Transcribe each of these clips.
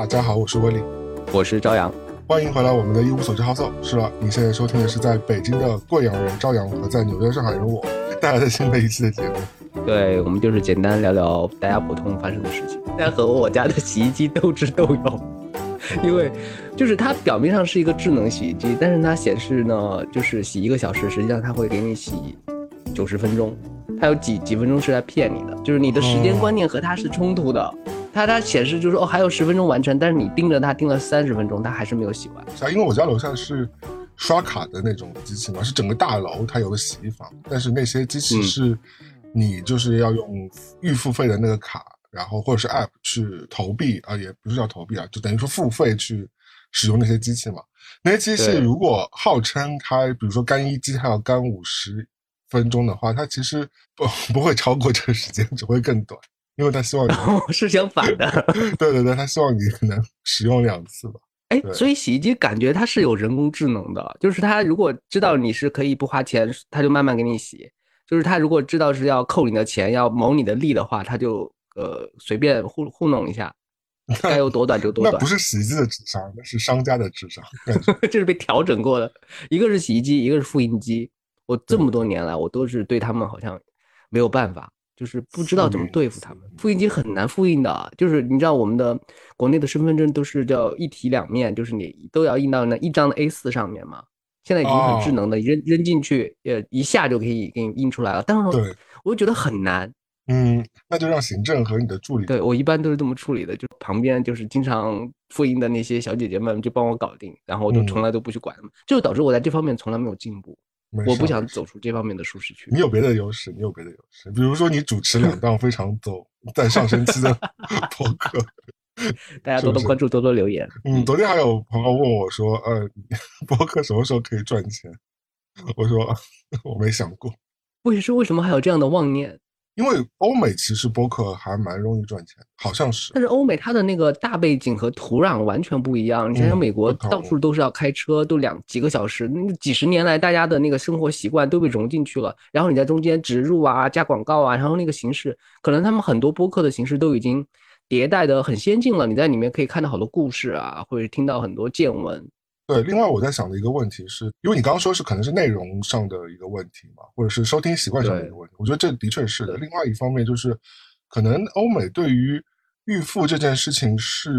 大家好，我是威利，我是朝阳，欢迎回来我们的一无所知好奏。是了，你现在收听的是在北京的贵阳人朝阳和在纽约上海人我带来的新的一期的节目。对，我们就是简单聊聊大家普通发生的事情。现在和我家的洗衣机斗智斗勇，因为就是它表面上是一个智能洗衣机，但是它显示呢，就是洗一个小时，实际上它会给你洗九十分钟，它有几几分钟是在骗你的，就是你的时间观念和它是冲突的。它它显示就是说哦还有十分钟完成，但是你盯着它盯了三十分钟，它还是没有洗完。是啊，因为我家楼下是刷卡的那种机器嘛，是整个大楼它有个洗衣房，但是那些机器是你就是要用预付费的那个卡，然后或者是 App 去投币啊，也不是叫投币啊，就等于说付费去使用那些机器嘛。那些机器如果号称它，比如说干衣机它要干五十分钟的话，它其实不 不会超过这个时间，只会更短。因为他希望你 是相反的，对对对，他希望你可能使用两次吧。哎，所以洗衣机感觉它是有人工智能的，就是它如果知道你是可以不花钱，它就慢慢给你洗；就是它如果知道是要扣你的钱、要谋你的利的话，它就呃随便糊糊弄一下，该有多短就多短。那不是洗衣机的智商，那是商家的智商，这是被调整过的。一个是洗衣机，一个是复印机。我这么多年来，我都是对他们好像没有办法。就是不知道怎么对付他们，复印机很难复印的。就是你知道我们的国内的身份证都是叫一体两面，就是你都要印到那一张的 A4 上面嘛。现在已经很智能的，扔扔进去，呃，一下就可以给你印出来了。但是，我就觉得很难。嗯，那就让行政和你的助理。对我一般都是这么处理的，就旁边就是经常复印的那些小姐姐们就帮我搞定，然后我就从来都不去管他们，就导致我在这方面从来没有进步。我不想走出这方面的舒适区。你有别的优势，你有别的优势，比如说你主持两档非常走在上升期的 播客，大家多多关注，多多留言。嗯，昨天还有朋友问我说：“呃，播客什么时候可以赚钱？”我说：“我没想过。”为是为什么还有这样的妄念？因为欧美其实播客还蛮容易赚钱，好像是。但是欧美它的那个大背景和土壤完全不一样。你想想，美国到处都是要开车，都两几个小时，那几十年来大家的那个生活习惯都被融进去了。然后你在中间植入啊、加广告啊，然后那个形式，可能他们很多播客的形式都已经迭代的很先进了。你在里面可以看到好多故事啊，或者听到很多见闻。对，另外我在想的一个问题是，因为你刚刚说是可能是内容上的一个问题嘛，或者是收听习惯上的一个问题，我觉得这的确是的。另外一方面就是，可能欧美对于预付这件事情是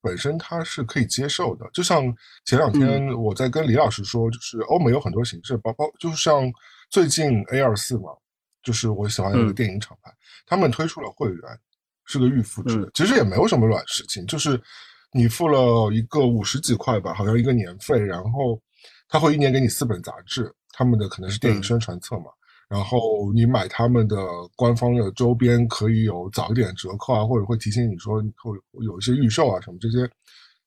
本身它是可以接受的。就像前两天我在跟李老师说，就是欧美有很多形式，包包就像最近 A 二四嘛，就是我喜欢的一个电影厂牌，他们推出了会员，是个预付制，其实也没有什么软事情，就是。你付了一个五十几块吧，好像一个年费，然后他会一年给你四本杂志，他们的可能是电影宣传册嘛，然后你买他们的官方的周边可以有早一点折扣啊，或者会提醒你说会有一些预售啊什么这些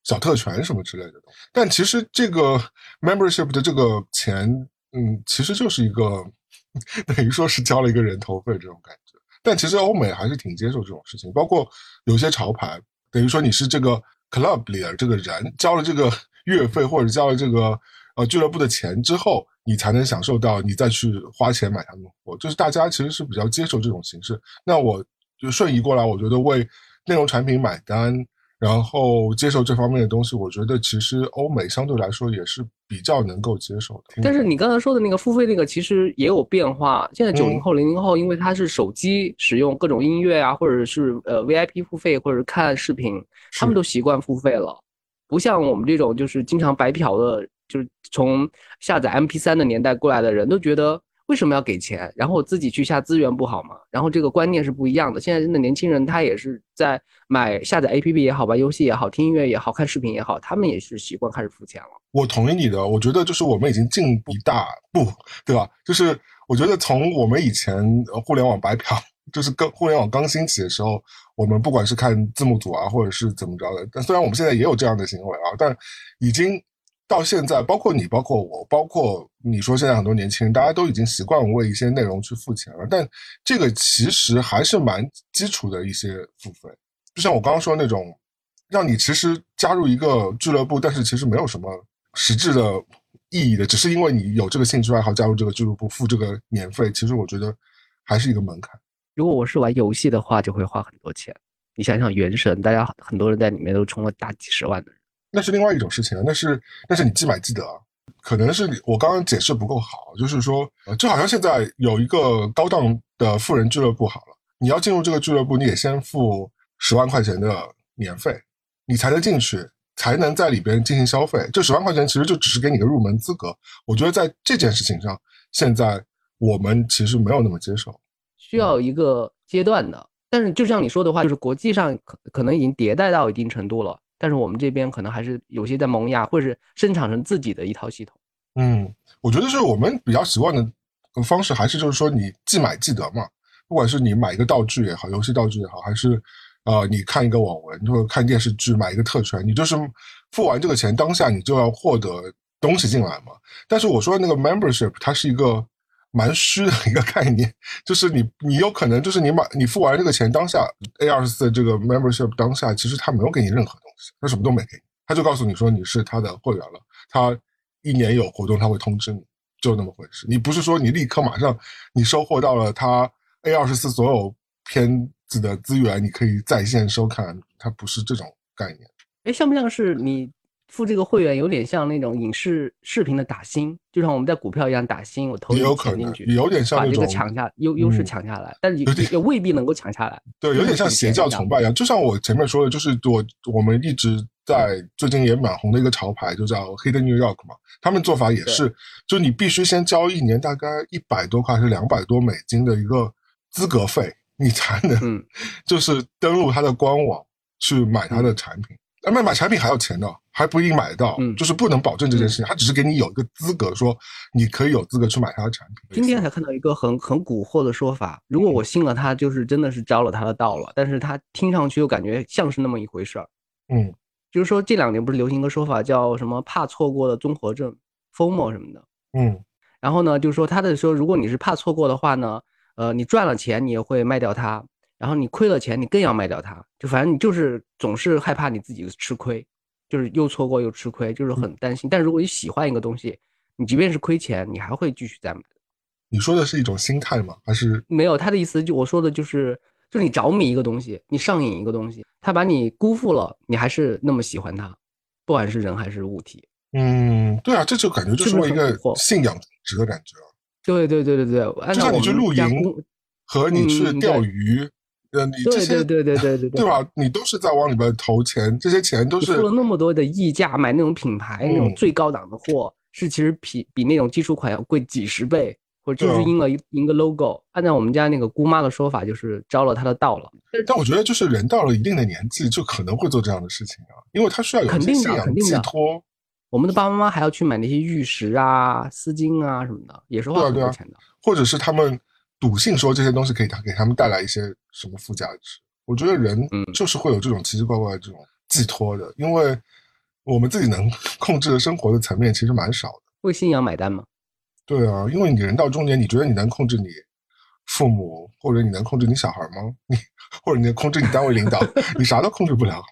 小特权什么之类的。但其实这个 membership 的这个钱，嗯，其实就是一个 等于说是交了一个人头费这种感觉。但其实欧美还是挺接受这种事情，包括有些潮牌，等于说你是这个。Club 里的这个人交了这个月费或者交了这个呃俱乐部的钱之后，你才能享受到你再去花钱买他们的货，就是大家其实是比较接受这种形式。那我就瞬移过来，我觉得为内容产品买单，然后接受这方面的东西，我觉得其实欧美相对来说也是比较能够接受的。但是你刚才说的那个付费那个，其实也有变化。现在九零后、零零后，因为他是手机使用各种音乐啊，或者是呃 VIP 付费，或者看视频。他们都习惯付费了，不像我们这种就是经常白嫖的，就是从下载 MP3 的年代过来的人都觉得为什么要给钱？然后我自己去下资源不好吗？然后这个观念是不一样的。现在真的年轻人他也是在买下载 APP 也好，玩游戏也好，听音乐也好，看视频也好，他们也是习惯开始付钱了。我同意你的，我觉得就是我们已经进步一大步，对吧？就是我觉得从我们以前互联网白嫖。就是刚互联网刚兴起的时候，我们不管是看字幕组啊，或者是怎么着的，但虽然我们现在也有这样的行为啊，但已经到现在，包括你，包括我，包括你说现在很多年轻人，大家都已经习惯为一些内容去付钱了。但这个其实还是蛮基础的一些付费，就像我刚刚说那种，让你其实加入一个俱乐部，但是其实没有什么实质的意义的，只是因为你有这个兴趣爱好加入这个俱乐部付这个年费，其实我觉得还是一个门槛。如果我是玩游戏的话，就会花很多钱。你想想，《原神》，大家很多人在里面都充了大几十万的人，那是另外一种事情啊。那是那是你记买记得，可能是我刚刚解释不够好，就是说，就好像现在有一个高档的富人俱乐部，好了，你要进入这个俱乐部，你得先付十万块钱的年费，你才能进去，才能在里边进行消费。这十万块钱其实就只是给你个入门资格。我觉得在这件事情上，现在我们其实没有那么接受，需要一个阶段的。但是就像你说的话，就是国际上可可能已经迭代到一定程度了，但是我们这边可能还是有些在萌芽，或者是生产成自己的一套系统。嗯，我觉得是我们比较习惯的方式，还是就是说你既买既得嘛，不管是你买一个道具也好，游戏道具也好，还是呃你看一个网文或者看电视剧买一个特权，你就是付完这个钱，当下你就要获得东西进来嘛。但是我说的那个 membership 它是一个。蛮虚的一个概念，就是你你有可能就是你买你付完这个钱当下 A 二十四这个 membership 当下，其实他没有给你任何东西，他什么都没给，他就告诉你说你是他的会员了，他一年有活动他会通知你，就那么回事。你不是说你立刻马上你收获到了他 A 二十四所有片子的资源，你可以在线收看，它不是这种概念。哎，像不像是你？付这个会员有点像那种影视视频的打新，就像我们在股票一样打新，我投钱进去，有点像把这个抢下优优势抢下来，但也也未必能够抢下来。对，有点像邪教崇拜一样。就像我前面说的，就是我我们一直在最近也蛮红的一个潮牌，就叫 Hidden New York 嘛。他们做法也是，就你必须先交一年大概一百多块还是两百多美金的一个资格费，你才能 就是登录他的官网去买他的产品。那买买产品还要钱的，还不一定买得到，就是不能保证这件事情。他只是给你有一个资格，说你可以有资格去买他的产品。今天才看到一个很很蛊惑的说法，如果我信了他，就是真的是着了他的道了。但是他听上去又感觉像是那么一回事儿。嗯，就是说这两年不是流行一个说法叫什么怕错过的综合症，FOMO 什么的。嗯，然后呢，就是说他的说，如果你是怕错过的话呢，呃，你赚了钱你也会卖掉它。然后你亏了钱，你更要卖掉它，就反正你就是总是害怕你自己吃亏，就是又错过又吃亏，就是很担心。但如果你喜欢一个东西，你即便是亏钱，你还会继续再买。你说的是一种心态吗？还是没有？他的意思就我说的就是，就是你着迷一个东西，你上瘾一个东西，他把你辜负了，你还是那么喜欢他，不管是人还是物体。嗯，对啊，这就感觉就是一个信仰值的感觉。对对对对对，就像你去露营和你去钓鱼。呃，你这些对对对对对对 对吧？你都是在往里边投钱，这些钱都是付了那么多的溢价买那种品牌那种最高档的货，是其实比比那种基础款要贵几十倍，或者就是印了印个 logo。按照我们家那个姑妈的说法，就是招了他的道了。但我觉得，就是人到了一定的年纪，就可能会做这样的事情啊，因为他需要有肯定的肯定的寄托。我们的爸爸妈妈还要去买那些玉石啊、丝巾啊什么的，也是花很多钱的。或者是他们。笃信说这些东西可以他给他们带来一些什么附加值？我觉得人就是会有这种奇奇怪怪的这种寄托的，因为我们自己能控制的生活的层面其实蛮少的。为信仰买单吗？对啊，因为你人到中年，你觉得你能控制你父母，或者你能控制你小孩吗？你或者你能控制你单位领导？你啥都控制不了。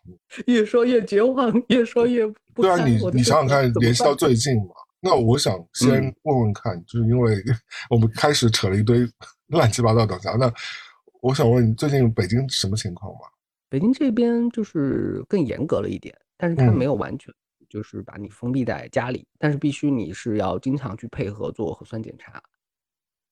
越说越绝望，越说越不。对啊，你你想想看，联系到最近嘛。那我想先问问看，就是因为我们开始扯了一堆。乱七八糟的啥？那我想问你，最近北京什么情况嘛？北京这边就是更严格了一点，但是它没有完全就是把你封闭在家里，但是必须你是要经常去配合做核酸检查，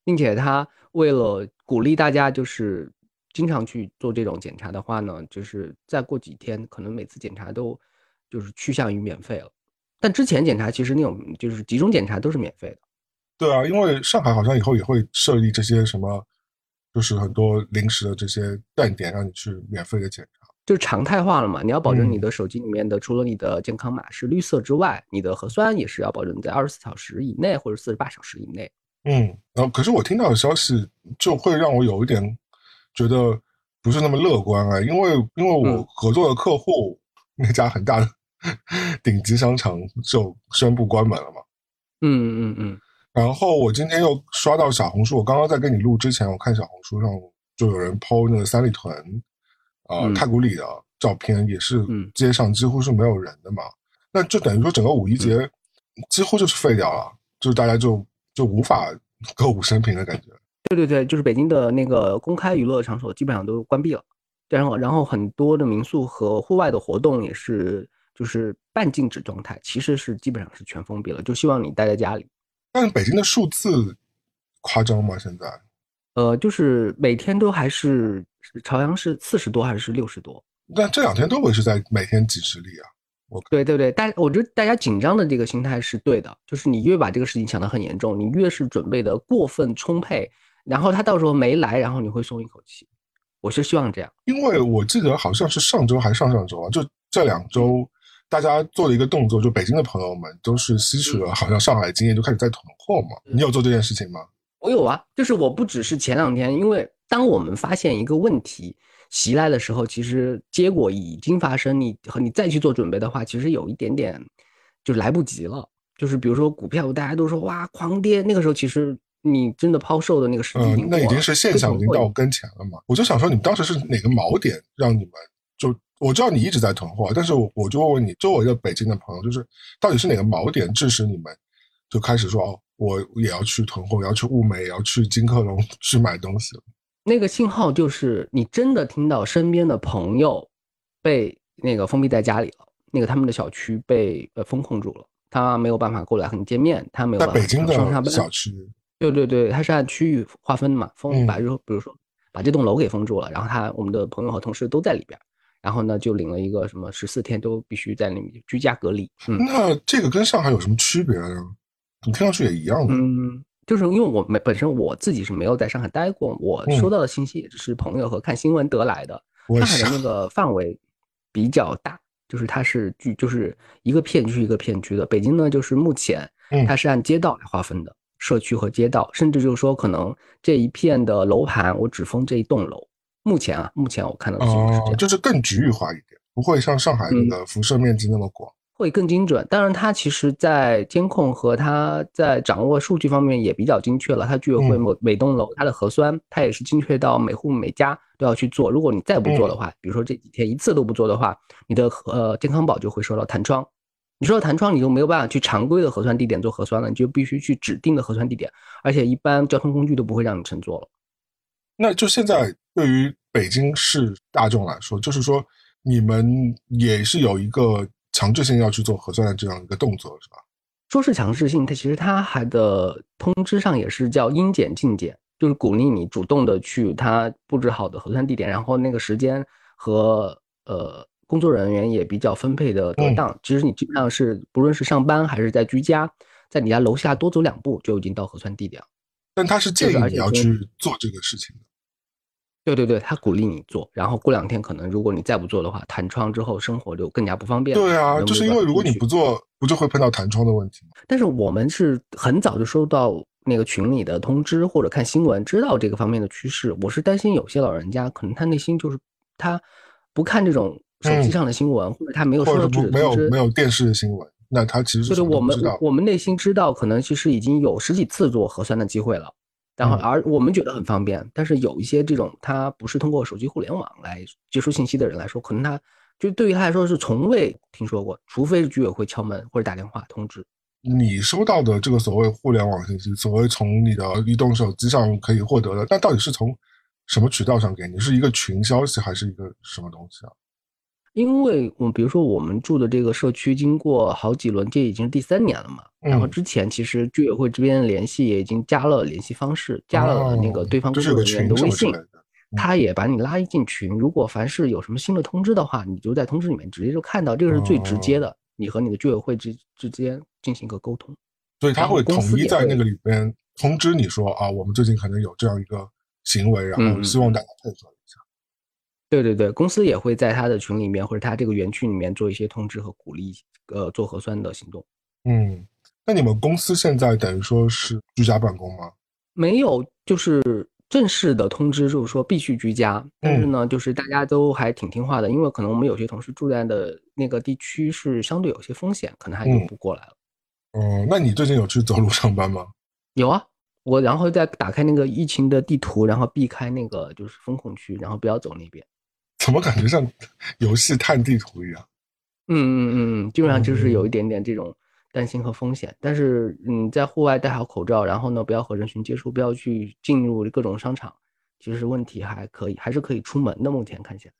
并且他为了鼓励大家就是经常去做这种检查的话呢，就是再过几天可能每次检查都就是趋向于免费了。但之前检查其实那种就是集中检查都是免费的。对啊，因为上海好像以后也会设立这些什么，就是很多临时的这些站点，让你去免费的检查，就常态化了嘛。你要保证你的手机里面的除了你的健康码是绿色之外，你的核酸也是要保证在二十四小时以内或者四十八小时以内。嗯，然后可是我听到的消息就会让我有一点觉得不是那么乐观啊，因为因为我合作的客户那家很大的 顶级商场就宣布关门了嘛。嗯嗯嗯。然后我今天又刷到小红书，我刚刚在跟你录之前，我看小红书上就有人 PO 那个三里屯，呃，太古里的照片，也是街上几乎是没有人的嘛。那就等于说整个五一节几乎就是废掉了，就是大家就就无法 歌舞升平的感觉。对对对，就是北京的那个公开娱乐场所基本上都关闭了。然后然后很多的民宿和户外的活动也是就是半禁止状态，其实是基本上是全封闭了，就希望你待在家里。但是北京的数字夸张吗？现在？呃，就是每天都还是朝阳是四十多还是六十多？但这两天都维持在每天几十例啊。我对对对，大我觉得大家紧张的这个心态是对的，就是你越把这个事情想得很严重，你越是准备的过分充沛，然后他到时候没来，然后你会松一口气。我是希望这样，因为我记得好像是上周还是上上周啊，就这两周大家做了一个动作，就北京的朋友们都是吸取了好像上海经验，就开始在囤货嘛。你有做这件事情吗？我有啊，就是我不只是前两天，因为当我们发现一个问题袭来的时候，其实结果已经发生，你和你再去做准备的话，其实有一点点就来不及了。就是比如说股票，大家都说哇狂跌，那个时候其实你真的抛售的那个时机，嗯，那已经是现象，已经到跟前了嘛。我就想说，你们当时是哪个锚点让你们就我知道你一直在囤货，但是我我就问问你周围的北京的朋友，就是到底是哪个锚点致使你们就开始说哦。我也要去囤货，也要去物美，也要去金客隆去买东西了。那个信号就是你真的听到身边的朋友被那个封闭在家里了，那个他们的小区被呃封控住了，他没有办法过来和你见面，他没有。在北京的小区。对对对，他是按区域划分的嘛，封把就比如说把这栋楼给封住了，然后他我们的朋友和同事都在里边，然后呢就领了一个什么十四天都必须在里面居家隔离。嗯那这个跟上海有什么区别呢？你听上去也一样的，嗯，就是因为我没本身我自己是没有在上海待过，我收到的信息也只是朋友和看新闻得来的。上海的那个范围比较大，就是它是具就是一个片区一个片区的。北京呢，就是目前它是按街道来划分的，社区和街道，甚至就是说可能这一片的楼盘我只封这一栋楼。目前啊，目前我看到的情况是这样，就是更局域化一点，不会像上海那个辐射面积那么广。会更精准，当然它其实在监控和它在掌握数据方面也比较精确了。它居委会每每栋楼它的核酸，它也是精确到每户每家都要去做。如果你再不做的话，比如说这几天一次都不做的话，你的呃健康宝就会受到弹窗。你说弹窗，你就没有办法去常规的核酸地点做核酸了，你就必须去指定的核酸地点，而且一般交通工具都不会让你乘坐了。那就现在对于北京市大众来说，就是说你们也是有一个。强制性要去做核酸的这样一个动作是吧？说是强制性，它其实它还的通知上也是叫应检尽检，就是鼓励你主动的去他布置好的核酸地点，然后那个时间和呃工作人员也比较分配的得当。其实你基本上是不论是上班还是在居家，在你家楼下多走两步就已经到核酸地点了。但他是建议你要去做这个事情的。对对对，他鼓励你做，然后过两天可能如果你再不做的话，弹窗之后生活就更加不方便。对啊，就是因为如果你不做，不就会碰到弹窗的问题吗？但是我们是很早就收到那个群里的通知，或者看新闻知道这个方面的趋势。我是担心有些老人家可能他内心就是他不看这种手机上的新闻，或者他没有收到没有没有电视的新闻，那他其实就是我们我们内心知道，可能其实已经有十几次做核酸的机会了。然后，而我们觉得很方便，但是有一些这种他不是通过手机互联网来接收信息的人来说，可能他就对于他来说是从未听说过，除非是居委会敲门或者打电话通知。你收到的这个所谓互联网信息，所谓从你的移动手机上可以获得的，那到底是从什么渠道上给你？是一个群消息还是一个什么东西啊？因为我比如说我们住的这个社区，经过好几轮，这已经是第三年了嘛。然后之前其实居委会这边联系也已经加了联系方式，加了那个对方工作人员的微信，他也把你拉进群。如果凡是有什么新的通知的话，你就在通知里面直接就看到，这个是最直接的，你和你的居委会之之间进行一个沟通。所以他会统一在那个里边通知你说啊，我们最近可能有这样一个行为，然后希望大家配合。对对对，公司也会在他的群里面或者他这个园区里面做一些通知和鼓励，呃，做核酸的行动。嗯，那你们公司现在等于说是居家办公吗？没有，就是正式的通知，就是说必须居家。但是呢，就是大家都还挺听话的，因为可能我们有些同事住在的那个地区是相对有些风险，可能还就不过来了。哦，那你最近有去走路上班吗？有啊，我然后再打开那个疫情的地图，然后避开那个就是风控区，然后不要走那边。怎么感觉像游戏探地图一样？嗯嗯嗯嗯，基本上就是有一点点这种担心和风险。但是，嗯，在户外戴好口罩，然后呢，不要和人群接触，不要去进入各种商场，其实问题还可以，还是可以出门的。目前看起来，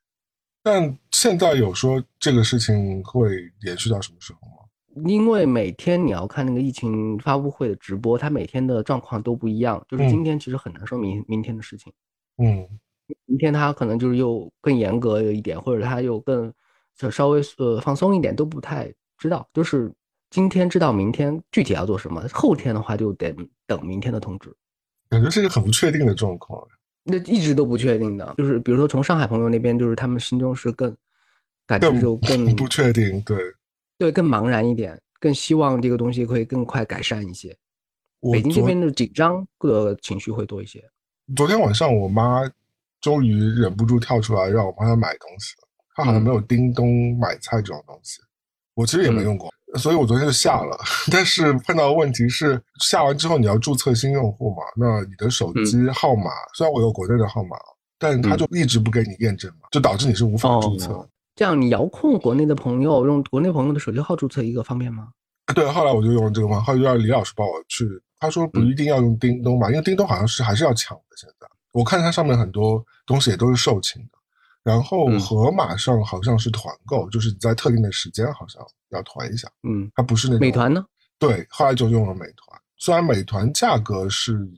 但现在有说这个事情会延续到什么时候吗？因为每天你要看那个疫情发布会的直播，它每天的状况都不一样。就是今天其实很难说明明天的事情。嗯，明天他可能就是又更严格一点，或者他又更就稍微呃放松一点，都不太知道。就是今天知道明天具体要做什么，后天的话就得等明天的通知。感觉是一个很不确定的状况。那一直都不确定的，就是比如说从上海朋友那边，就是他们心中是更感觉就更不确定，对。对，更茫然一点，更希望这个东西可以更快改善一些。北京这边的紧张的情绪会多一些。昨天晚上，我妈终于忍不住跳出来让我帮他买东西了。他好像没有叮咚买菜这种东西，我其实也没用过，所以我昨天就下了。但是碰到的问题是，下完之后你要注册新用户嘛？那你的手机号码，虽然我有国内的号码，但他就一直不给你验证嘛，就导致你是无法注册。这样你遥控国内的朋友用国内朋友的手机号注册一个方便吗？对，后来我就用了这个嘛，后来就让李老师帮我去。他说不一定要用叮咚嘛，因为叮咚好像是还是要抢的。现在我看它上面很多东西也都是售罄的，然后盒马上好像是团购，就是你在特定的时间好像要团一下。嗯，它不是那美团呢？对，后来就用了美团。虽然美团价格是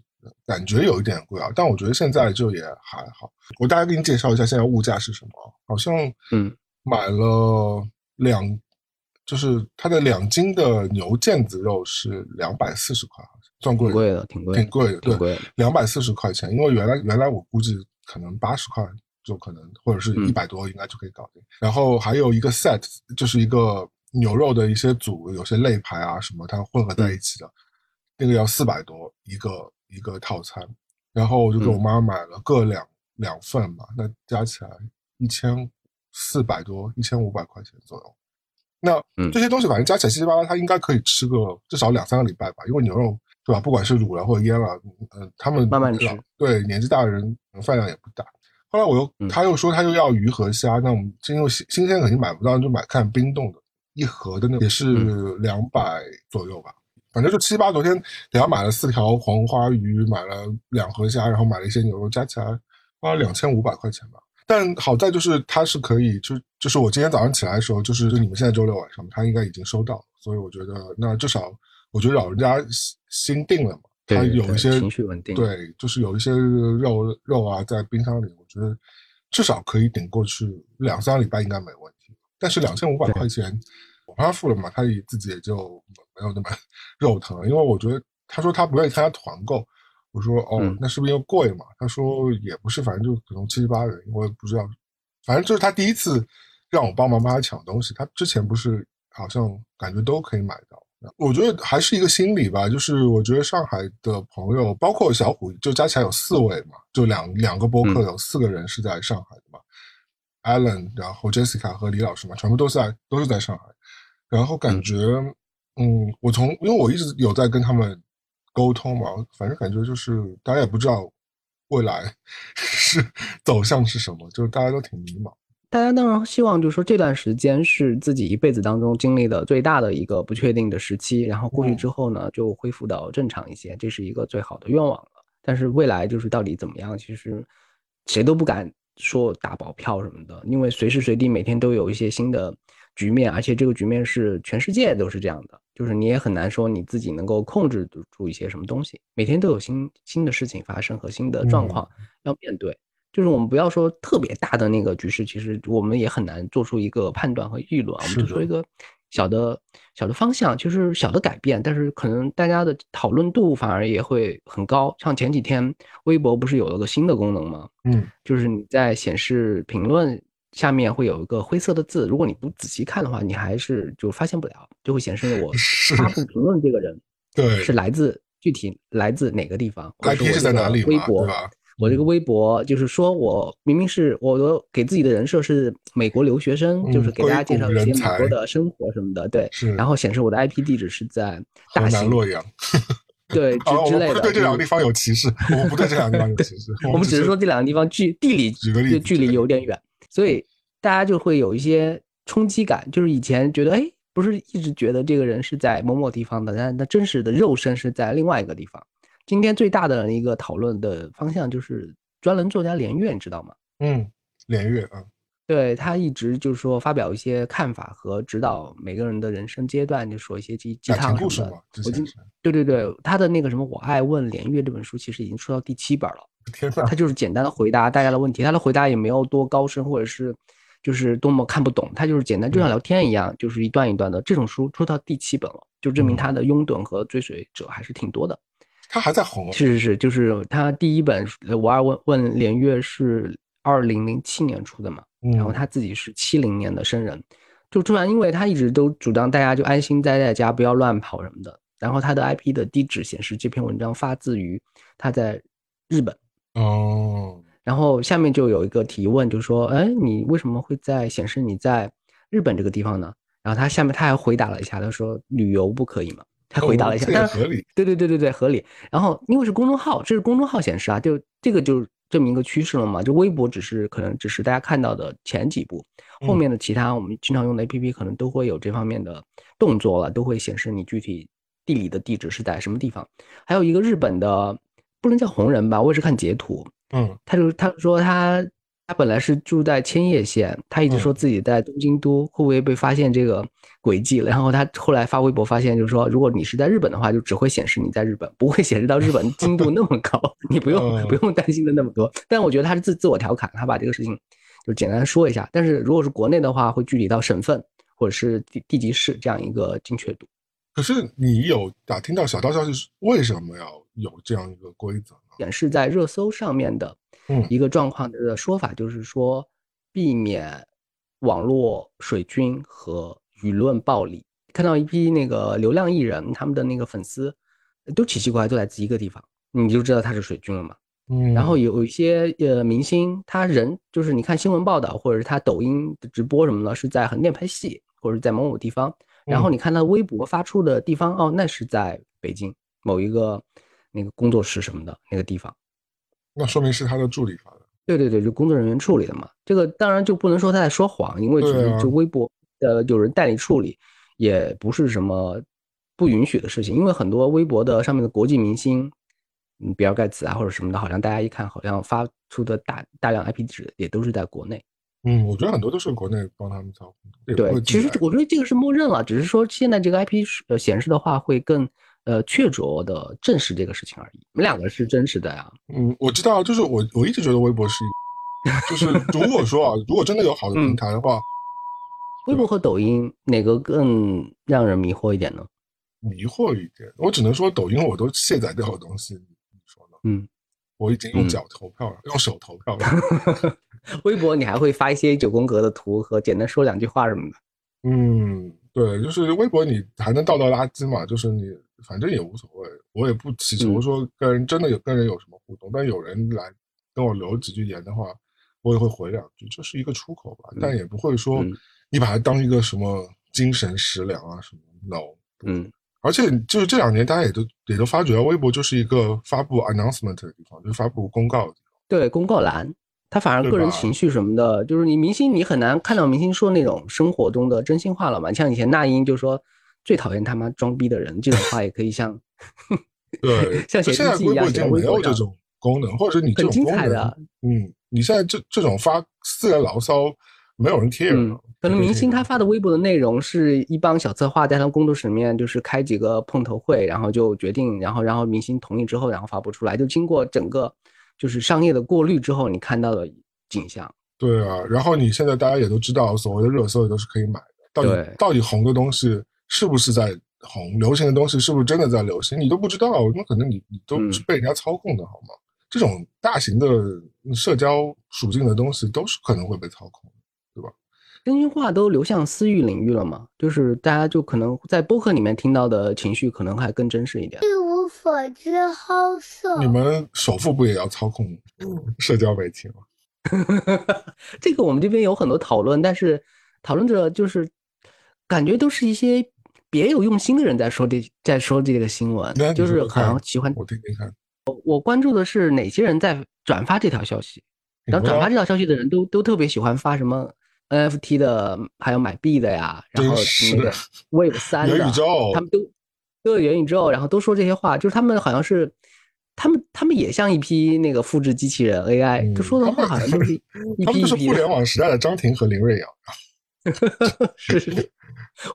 感觉有一点贵啊，但我觉得现在就也还好。我大概给你介绍一下现在物价是什么，好像嗯。买了两，就是它的两斤的牛腱子肉是两百四十块，算贵，贵的，挺贵，挺贵的，挺贵，两百四十块钱。因为原来原来我估计可能八十块就可能，或者是一百多应该就可以搞定。然后还有一个 set，就是一个牛肉的一些组，有些肋排啊什么，它混合在一起的，那个要四百多一个一个套餐。然后我就给我妈买了各两两份嘛，那加起来一千。四百多，一千五百块钱左右。那这些东西反正加起来七七八八，他应该可以吃个至少两三个礼拜吧。因为牛肉对吧？不管是卤了或者腌了，呃，他们慢慢吃。对，年纪大的人饭量也不大。后来我又他又说他又要鱼和虾，那我们因为新新鲜肯定买不到，就买看冰冻的，一盒的那也是两百左右吧。反正就七八，昨天给他买了四条黄花鱼，买了两盒虾，然后买了一些牛肉，加起来花了两千五百块钱吧。但好在就是它是可以，就就是我今天早上起来的时候，就是就你们现在周六晚上，他应该已经收到，所以我觉得那至少我觉得老人家心定了嘛，他有一些情绪稳定，对，就是有一些肉肉啊在冰箱里，我觉得至少可以顶过去两三个礼拜应该没问题。但是两千五百块钱我帮他付了嘛，他也自己也就没有那么肉疼了，因为我觉得他说他不愿意参加团购。我说哦，那是不是因为贵嘛？他说也不是，反正就可能七七八人，我也不知道。反正就是他第一次让我帮忙帮他抢东西。他之前不是好像感觉都可以买到。我觉得还是一个心理吧，就是我觉得上海的朋友，包括小虎，就加起来有四位嘛，就两两个播客有四个人是在上海的嘛。Allen，然后 Jessica 和李老师嘛，全部都在都是在上海。然后感觉，嗯，我从因为我一直有在跟他们。沟通嘛，反正感觉就是大家也不知道未来 是走向是什么，就是大家都挺迷茫。大家当然希望，就是说这段时间是自己一辈子当中经历的最大的一个不确定的时期，然后过去之后呢，就恢复到正常一些，这是一个最好的愿望了。但是未来就是到底怎么样，其实谁都不敢说打保票什么的，因为随时随地每天都有一些新的局面，而且这个局面是全世界都是这样的。就是你也很难说你自己能够控制住一些什么东西，每天都有新新的事情发生和新的状况要面对。就是我们不要说特别大的那个局势，其实我们也很难做出一个判断和议论。我们就说一个小的小的方向，就是小的改变，但是可能大家的讨论度反而也会很高。像前几天微博不是有了个新的功能吗？嗯，就是你在显示评论。下面会有一个灰色的字，如果你不仔细看的话，你还是就发现不了，就会显示我发布评论这个人，对，是来自具体来自哪个地方，IP 是在哪里？微博，我这个微博就是说我明明是我的给自己的人设是美国留学生，就是给大家介绍一些美国的生活什么的，对，然后显示我的 IP 地址是在大兴洛阳，对 之之类的。对这两个地方有歧视，我们不对这两个地方有歧视，我们只是说这两个地方距地理距离有点远。所以大家就会有一些冲击感，就是以前觉得，哎，不是一直觉得这个人是在某某地方的，但他真实的肉身是在另外一个地方。今天最大的一个讨论的方向就是专栏作家连岳，你知道吗？嗯，连岳啊，对他一直就是说发表一些看法和指导每个人的人生阶段，就说一些鸡鸡汤什么的。我今对对对，他的那个什么《我爱问连岳》这本书其实已经出到第七本了。他就是简单的回答大家的问题，他的回答也没有多高深，或者是就是多么看不懂，他就是简单，就像聊天一样，就是一段一段的。这种书出到第七本了，就证明他的拥趸和追随者还是挺多的。他还在红，是是是，就是他第一本《我二问问连月》是二零零七年出的嘛，然后他自己是七零年的生人，就突然因为他一直都主张大家就安心待在家，不要乱跑什么的。然后他的 IP 的地址显示这篇文章发自于他在日本哦，然后下面就有一个提问，就说，哎，你为什么会在显示你在日本这个地方呢？然后他下面他还回答了一下，他说旅游不可以吗？他回答了一下，但合理。对对对对对，合理。然后因为是公众号，这是公众号显示啊，就这个就证明一个趋势了嘛。就微博只是可能只是大家看到的前几步，后面的其他我们经常用的 APP 可能都会有这方面的动作了，都会显示你具体地理的地址是在什么地方。还有一个日本的，不能叫红人吧，我也是看截图，嗯，他就他说他。他本来是住在千叶县，他一直说自己在东京都，会不会被发现这个轨迹了？然后他后来发微博发现，就是说，如果你是在日本的话，就只会显示你在日本，不会显示到日本精度那么高，你不用不用担心的那么多。但我觉得他是自自我调侃，他把这个事情就简单说一下。但是如果是国内的话，会具体到省份或者是地地级市这样一个精确度。可是你有打听到小道消息是为什么要有这样一个规则呢？显示在热搜上面的。一个状况的说法就是说，避免网络水军和舆论暴力。看到一批那个流量艺人，他们的那个粉丝都奇奇怪怪都来自一个地方，你就知道他是水军了嘛。嗯。然后有一些呃明星，他人就是你看新闻报道或者是他抖音的直播什么的，是在横店拍戏或者是在某某地方。然后你看他微博发出的地方，哦，那是在北京某一个那个工作室什么的那个地方。那说明是他的助理发的，对对对，就工作人员处理的嘛。这个当然就不能说他在说谎，因为只是就微博呃有人代理处理，也不是什么不允许的事情。因为很多微博的上面的国际明星，嗯，比尔盖茨啊或者什么的，好像大家一看好像发出的大大量 IP 地址也都是在国内。嗯，我觉得很多都是国内帮他们操控。对，其实我觉得这个是默认了，只是说现在这个 IP 呃显示的话会更。呃，确凿的证实这个事情而已。你们两个是真实的呀？嗯，我知道，就是我我一直觉得微博是，就是如果说啊，如果真的有好的平台的话，微博和抖音哪个更让人迷惑一点呢？迷惑一点，我只能说抖音我都卸载掉的东西，你说呢？嗯，我已经用脚投票了，用手投票了。微博你还会发一些九宫格的图和简单说两句话什么的？嗯，对，就是微博你还能倒倒垃圾嘛，就是你。反正也无所谓，我也不祈求说跟人真的有跟人有什么互动，但有人来跟我留几句言的话，我也会回两句，这是一个出口吧，但也不会说你把它当一个什么精神食粮啊什么。no，嗯，而且就是这两年大家也都也都发觉，微博就是一个发布 announcement 的地方，就是发布公告的地方。对，公告栏，他反而个人情绪什么的，就是你明星你很难看到明星说那种生活中的真心话了嘛，像以前那英就说。最讨厌他妈装逼的人，这种话也可以像，对，像写日记一样。现在微博已经没有这种功能，或者你这种功能，嗯，你现在这这种发私人牢骚，没有人 care。可能明星他发的微博的内容是一帮小策划在他们工作室里面，就是开几个碰头会，然后就决定，然后然后明星同意之后，然后发布出来，就经过整个就是商业的过滤之后，你看到的景象。对啊，然后你现在大家也都知道，所谓的热搜也都是可以买的，到底到底红的东西。是不是在红流行的东西是不是真的在流行？你都不知道，那可能你你都是被人家操控的，好吗？这种大型的社交属性的东西都是可能会被操控，对吧？真心话都流向私域领域了嘛？就是大家就可能在播客里面听到的情绪，可能还更真实一点。一无所知，好色。你们首富不也要操控社交媒体吗？这个我们这边有很多讨论，但是讨论者就是感觉都是一些。别有用心的人在说这在说这个新闻，就是好像喜欢我听听看。我我关注的是哪些人在转发这条消息，然后转发这条消息的人都都特别喜欢发什么 NFT 的，还有买币的呀，然后那个 Wave 三的，他们都都有元宇宙，然后都说这些话，就是他们好像是他们他们也像一批那个复制机器人 AI，就说的话好像都是一批一批。互联网时代的张婷和林瑞阳。是是，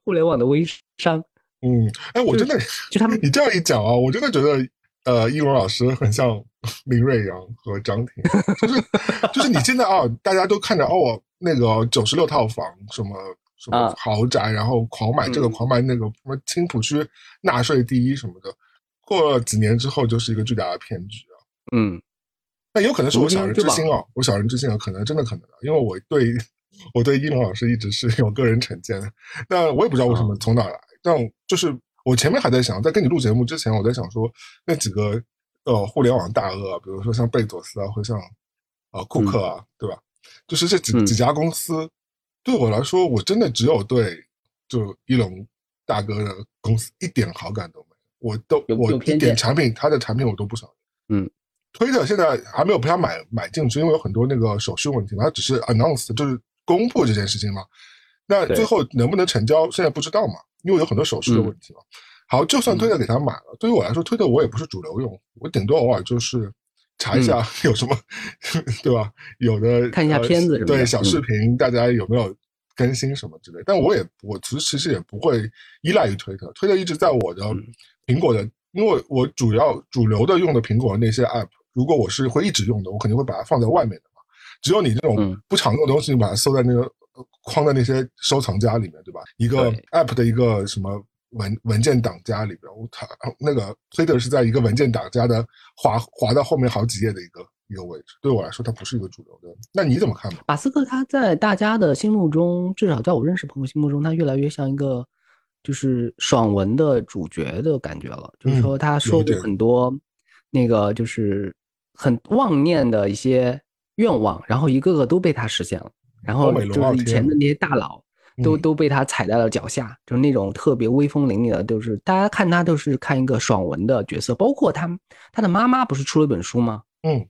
互联网的微商。嗯，哎，我真的就他们，你这样一讲啊，我真的觉得，呃，易容老师很像 林瑞阳和张婷，就是就是你现在啊，大家都看着哦，那个九十六套房，什么什么豪宅，然后狂买这个狂买那个，什么青浦区纳税第一什么的，过了几年之后就是一个巨大的骗局啊。嗯，那有可能是我小人之心啊，我小人之心啊，可能真的可能的，因为我对我对一龙老师一直是有个人成见的，那我也不知道为什么从哪来。但就是我前面还在想，在跟你录节目之前，我在想说那几个呃互联网大鳄，比如说像贝佐斯啊，或像呃库克啊，对吧？就是这几几家公司，对我来说，我真的只有对就一龙大哥的公司一点好感都没有，我都我一点产品他的产品我都不想。嗯，推特现在还没有被他买买进去，因为有很多那个手续问题嘛，他只是 announce 就是公布这件事情嘛。那最后能不能成交，现在不知道嘛。因为有很多手续的问题嘛。好，就算推特给他买了，对于我来说，推特我也不是主流用，我顶多偶尔就是查一下 有什么，对吧？有的看一下片子，对小视频，大家有没有更新什么之类。但我也我其实其实也不会依赖于推特，推特一直在我的苹果的，因为我主要主流的用的苹果的那些 app，如果我是会一直用的，我肯定会把它放在外面的嘛。只有你这种不常用的东西，你把它搜在那个。框在那些收藏夹里面，对吧？一个 app 的一个什么文文件档夹里边，它那个 Twitter 是在一个文件档夹的滑滑到后面好几页的一个一个位置。对我来说，它不是一个主流的。那你怎么看？马斯克他在大家的心目中，至少在我认识朋友心目中，他越来越像一个就是爽文的主角的感觉了。就是说，他说过很多那个就是很妄念的一些愿望，然后一个个都被他实现了。然后就是以前的那些大佬，都都被他踩在了脚下，就是那种特别威风凛凛的，就是大家看他都是看一个爽文的角色。包括他他的妈妈不是出了一本书吗？嗯，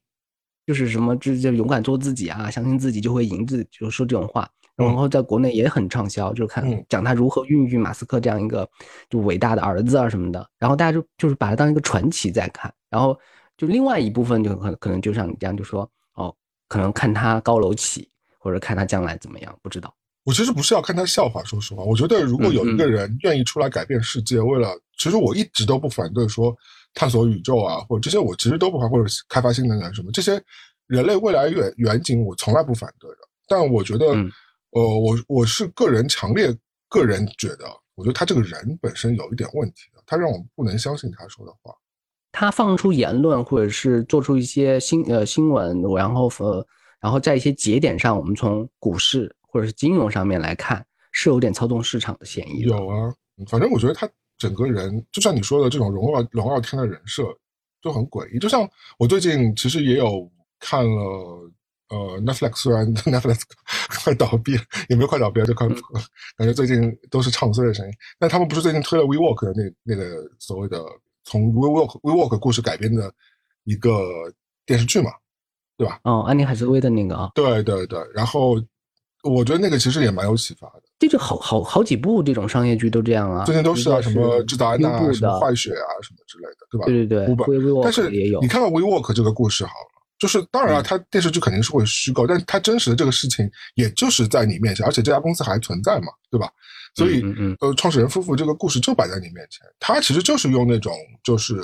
就是什么就就勇敢做自己啊，相信自己就会赢，自己就说这种话。然后在国内也很畅销，就看讲他如何孕育马斯克这样一个就伟大的儿子啊什么的。然后大家就就是把他当一个传奇在看。然后就另外一部分就可可能就像你这样就说哦，可能看他高楼起。或者看他将来怎么样，不知道。我其实不是要看他笑话，说实话，我觉得如果有一个人愿意出来改变世界，为了，其实我一直都不反对说探索宇宙啊，或者这些我其实都不反或者开发新能源什么这些人类未来远远景，我从来不反对的。但我觉得，呃，我我是个人强烈个人觉得，我觉得他这个人本身有一点问题的，他让我不能相信他说的话。他放出言论，或者是做出一些新呃新闻，然后呃。然后在一些节点上，我们从股市或者是金融上面来看，是有点操纵市场的嫌疑。有啊，反正我觉得他整个人，就像你说的这种荣耀荣耀天的人设，就很诡异。就像我最近其实也有看了，呃，Netflix 虽然 Netflix 快倒闭了，也没有快倒闭，就快感觉最近都是唱衰的声音。但他们不是最近推了 WeWork 的那那个所谓的从 WeWork WeWork 故事改编的一个电视剧嘛？对吧？哦，安妮海瑟薇的那个啊，对对对。然后我觉得那个其实也蛮有启发的。这就好好好几部这种商业剧都这样啊，最近都是啊，什么制造安娜、什么坏血啊，什么之类的，对吧？对对对。但是也有。你看到 WeWork 这个故事好了，就是当然了，它电视剧肯定是会虚构，但它真实的这个事情也就是在你面前，而且这家公司还存在嘛，对吧？所以呃，创始人夫妇这个故事就摆在你面前，他其实就是用那种就是。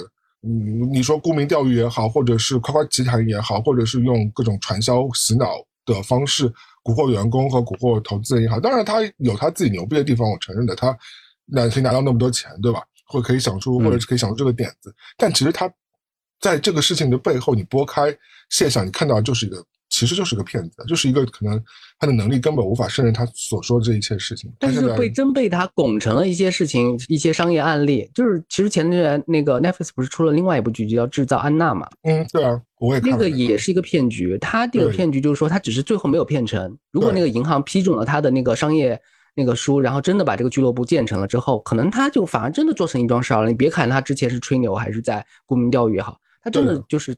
嗯，你说沽名钓誉也好，或者是夸夸其谈也好，或者是用各种传销洗脑的方式蛊惑员工和蛊惑投资人也好，当然他有他自己牛逼的地方，我承认的，他那可以拿到那么多钱，对吧？或可以想出，或者是可以想出这个点子，但其实他在这个事情的背后，你拨开现象，你看到就是一个。其实就是个骗子，就是一个可能他的能力根本无法胜任他所说的这一切事情。但是被真被他拱成了一些事情，一些商业案例。就是其实前段那个 Netflix 不是出了另外一部剧集叫《制造安娜》嘛？嗯，对啊，我也那个也是一个骗局。他这个骗局就是说，他只是最后没有骗成。如果那个银行批准了他的那个商业那个书，然后真的把这个俱乐部建成了之后，可能他就反而真的做成一桩事儿了。你别看他之前是吹牛还是在沽名钓誉也好，他真的就是。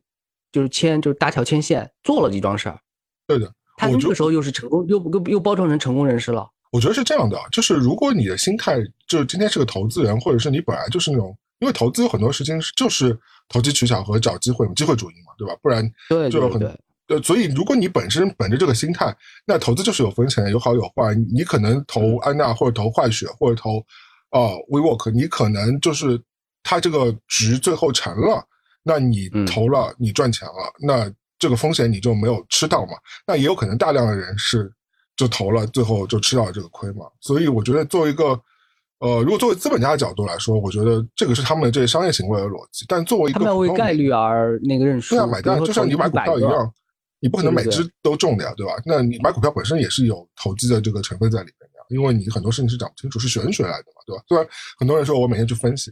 就是牵，就是搭桥牵线，做了一桩事儿。对的，他这个时候又是成功，又又又包装成成功人士了。我觉得是这样的，就是如果你的心态，就是今天是个投资人，或者是你本来就是那种，因为投资有很多事情就是投机取巧和找机会嘛，机会主义嘛，对吧？不然对就有很对所以如果你本身本着这个心态，那投资就是有风险，有好有坏。你可能投安娜，或者投坏雪，或者投呃 WeWork，你可能就是它这个局最后成了，那你嗯投了，你赚钱了，那这个风险你就没有吃到嘛。那也有可能大量的人是就投了，最后就吃到了这个亏嘛。所以我觉得作为一个呃，如果作为资本家的角度来说，我觉得这个是他们的这些商业行为的逻辑。但作为一个他们要为概率而那个认输，对啊，买单就像你买股票一样，你不可能每只都中的呀，对吧？那你买股票本身也是有投机的这个成分在里面的，因为你很多事情是讲不清楚，是玄学来的嘛，对吧？虽然很多人说我每天去分析，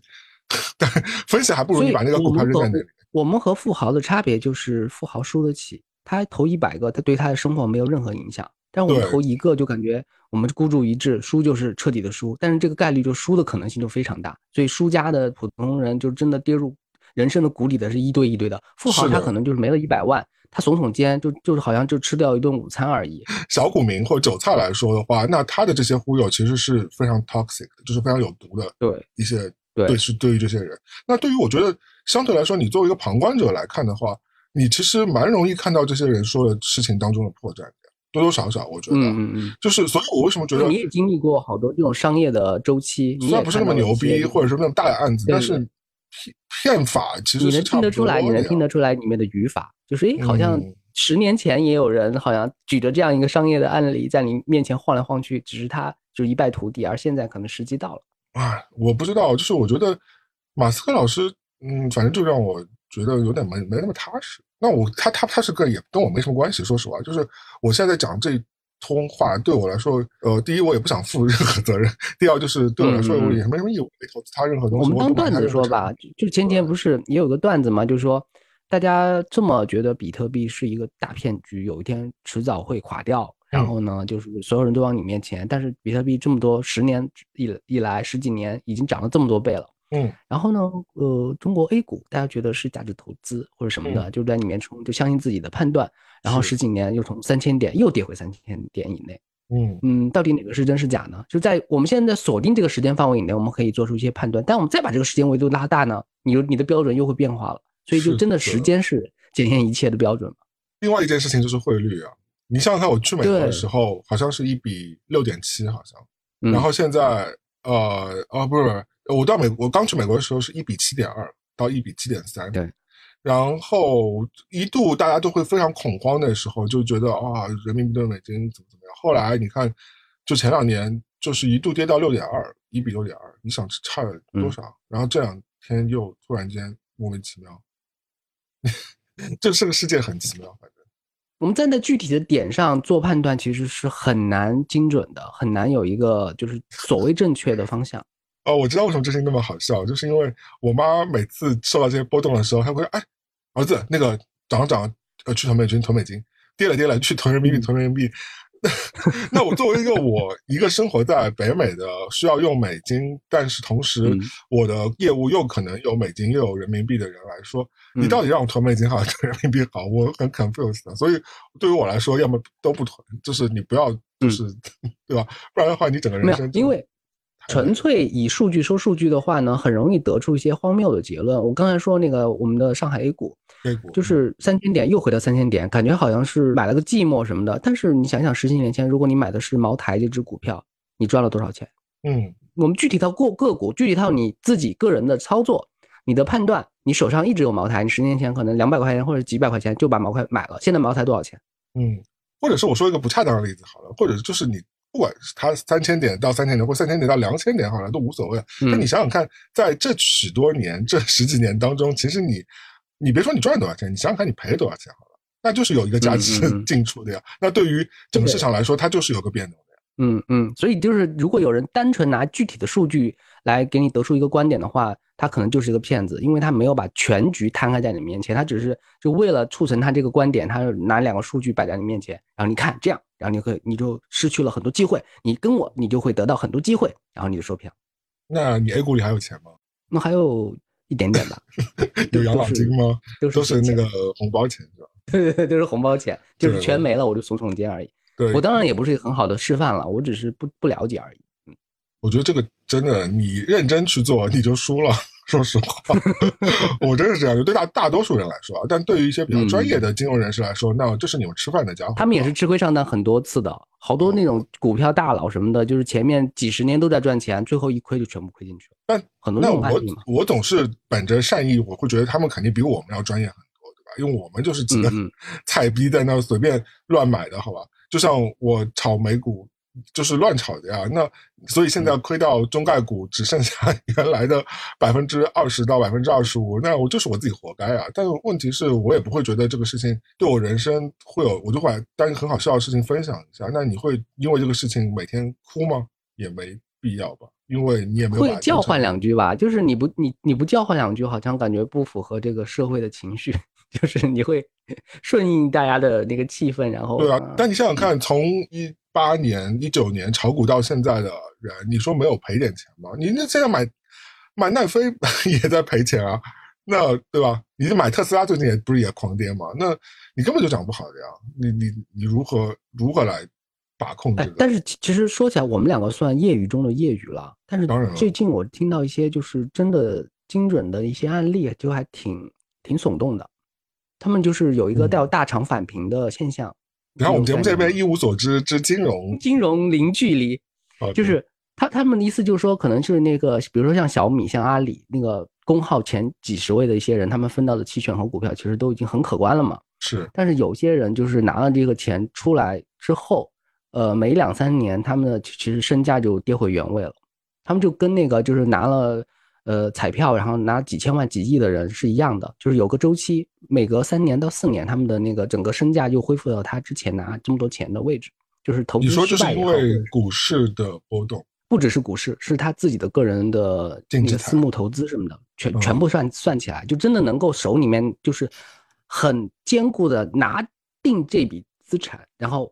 但分析还不如你把那个股票扔在那里。我们和富豪的差别就是富豪输得起，他投一百个，他对他的生活没有任何影响。但我们投一个就感觉我们孤注一掷，输就是彻底的输，但是这个概率就输的可能性就非常大，所以输家的普通人就真的跌入人生的谷底的是一堆一堆的。富豪他可能就是没了一百万，他耸耸肩就就是好像就吃掉一顿午餐而已。小股民或者韭菜来说的话，那他的这些忽悠其实是非常 toxic 的，就是非常有毒的对一些对对是对于这些人。那对于我觉得相对来说，你作为一个旁观者来看的话，你其实蛮容易看到这些人说的事情当中的破绽的，多多少少我觉得。嗯嗯嗯，就是，所以我为什么觉得你也经历过好多这种商业的周期，虽然不是那么牛逼，或者是那么大的案子，但是骗骗法其实你能听得出来，你能听得出来里面的语法，就是诶，好像嗯十年前也有人好像举着这样一个商业的案例在你面前晃来晃去，只是他就一败涂地，而现在可能时机到了。哎，我不知道，就是我觉得马斯克老师，嗯，反正就让我觉得有点没没那么踏实。那我他他他是个也跟我没什么关系，说实话，就是我现在在讲这通话对我来说，呃，第一我也不想负任何责任，第二就是对我来说也没什么义务没投资他任何东西。我们当段子说吧，就就前天不是也有个段子嘛，就是说大家这么觉得比特币是一个大骗局，有一天迟早会垮掉。然后呢，就是所有人都往你面前，但是比特币这么多十年以以来十几年已经涨了这么多倍了。嗯然后呢，呃，中国 A 股大家觉得是价值投资或者什么的，就在里面冲，就相信自己的判断。然后十几年又从三千点又跌回三千点以内。嗯嗯，到底哪个是真是假呢？就在我们现在锁定这个时间范围以内，我们可以做出一些判断。但我们再把这个时间维度拉大呢，你有你的标准又会变化了。所以就真的时间是检验一切的标准嘛。另外一件事情就是汇率啊，你想想看，我去美国的时候好像是一比六点七，好像。嗯然后现在呃哦不是不是，我到美我刚去美国的时候是一比七点二到一比七点三，对。然后一度大家都会非常恐慌的时候，就觉得啊人民币对美金怎么怎么样。后来你看，就前两年就是一度跌到六点二，一比六点二，你想差了多少？然后这两天又突然间莫名其妙，就这个世界很奇妙，反正。我们站在具体的点上做判断，其实是很难精准的，很难有一个就是所谓正确的方向。哦，我知道为什么这事情那么好笑，就是因为我妈每次受到这些波动的时候，她会说：“哎，儿子，那个涨了涨，呃，去囤美金，囤美金；跌了跌了，去囤人民币，囤人民币。那我作为一个我一个生活在北美的，需要用美金，但是同时嗯我的业务又可能有美金又有人民币的人来说，你嗯到底让我囤美金好还是囤人民币好？我很 confused 的。所以对于我来说，要么都不囤，就是你不要，就是、对吧？不然的话，你整个人生，就因为纯粹以数据说数据的话呢，很容易得出一些荒谬的结论。我刚才说那个我们的上海 A 股，A 股就是三千点又回到三千点，感觉好像是买了个寂寞什么的。但是你想想，十几年前，如果你买的是茅台这只股票，你赚了多少钱？嗯我们具体到个个股，具体到你自己个人的操作，你的判断，你手上一直有茅台，你十年前可能两百块钱或者几百块钱就把茅台买了，现在茅台多少钱？嗯，或者是我说一个不恰当的例子好了，或者就是你不管是它三千点到三千点，或三千点到两千点好了，都无所谓。那、嗯你想想看，在这许多年、这十几年当中，其实你你别说你赚多少钱，你想想看你赔多少钱好了，那就是有一个价值进出的呀。那对于整个市场来说，它就是有个变动。嗯嗯，所以就是如果有人单纯拿具体的数据来给你得出一个观点的话，他可能就是一个骗子，因为他没有把全局摊开在你面前，他只是就为了促成他这个观点，他拿两个数据摆在你面前，然后你看这样，然后你会你就失去了很多机会，你跟我你就会得到很多机会，然后你就收票。那你 A 股里还有钱吗？那还有一点点吧，有养老金吗？都是那个红包钱是吧？对 对对，都是红包钱，就是对全没了我就耸耸肩而已。对，我当然也不是一个很好的示范了，我只是不不了解而已。我觉得这个真的，你认真去做，你就输了。说实话，我真是这样。就对大大多数人来说啊，但对于一些比较专业的金融人士来说，那这是你们吃饭的家伙。他们也是吃亏上当很多次的，好多那种股票大佬什么的，就是前面几十年都在赚钱，最后一亏就全部亏进去了。但很多那我我总是本着善意，我会觉得他们肯定比我们要专业很多，对吧？因为我们就是几个 菜逼在那随便乱买的，好吧？就像我炒美股。就是乱炒的呀，那所以现在亏到中概股只剩下 原来的百分之二十到百分之二十五，那我就是我自己活该啊。但问题是我也不会觉得这个事情对我人生会有，我就会当一个很好笑的事情分享一下。那你会因为这个事情每天哭吗？也没必要吧，因为你也没有会叫唤两句吧。就是你不你你不叫唤两句，好像感觉不符合这个社会的情绪。就是你会 顺应大家的那个气氛，然后对啊。但你想想看，从一八年、一九年炒股到现在的人，你说没有赔点钱吗？你那现在买买奈飞 也在赔钱啊，那对吧？你买特斯拉最近也不是也狂跌吗？那你根本就涨不好的呀。你你你如何如何来把控这个？但是其实说起来，我们两个算业余中的业余了。但是当然，最近我听到一些就是真的精准的一些案例，就还挺挺耸动的。他们就是有一个带大厂返贫的现象。然后我们节目这边一无所知之金融，金融零距离，就是他他们的意思就是说，可能就是那个，比如说像小米、像阿里那个工号前几十位的一些人，他们分到的期权和股票其实都已经很可观了嘛。是，但是有些人就是拿了这个钱出来之后，呃，每两三年他们的其实身价就跌回原位了。他们就跟那个就是拿了。呃，彩票然后拿几千万、几亿的人是一样的，就是有个周期，每隔三年到四年，他们的那个整个身价又恢复到他之前拿这么多钱的位置，就是投资失败你说这是因为股市的波动？不只是股市，是他自己的个人的那个私募投资什么的，全全部算算起来，就真的能够手里面就是很坚固的拿定这笔资产，然后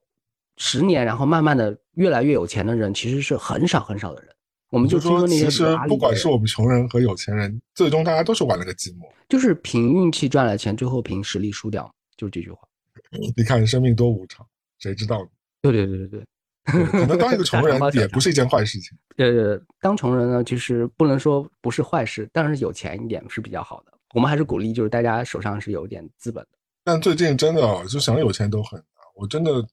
十年，然后慢慢的越来越有钱的人，其实是很少很少的人。我们就说，其实不管是我们穷人和有钱人，最终大家都是玩了个寂寞，就是凭运气赚了钱，最后凭实力输掉，就是这句话。你看，生命多无常，谁知道呢？对对对对 对，可能当一个穷人也不是一件坏事情。呃，当穷人呢，其实不能说不是坏事，但是有钱一点是比较好的。我们还是鼓励，就是大家手上是有点资本的。但最近真的就想有钱都很难，我真的。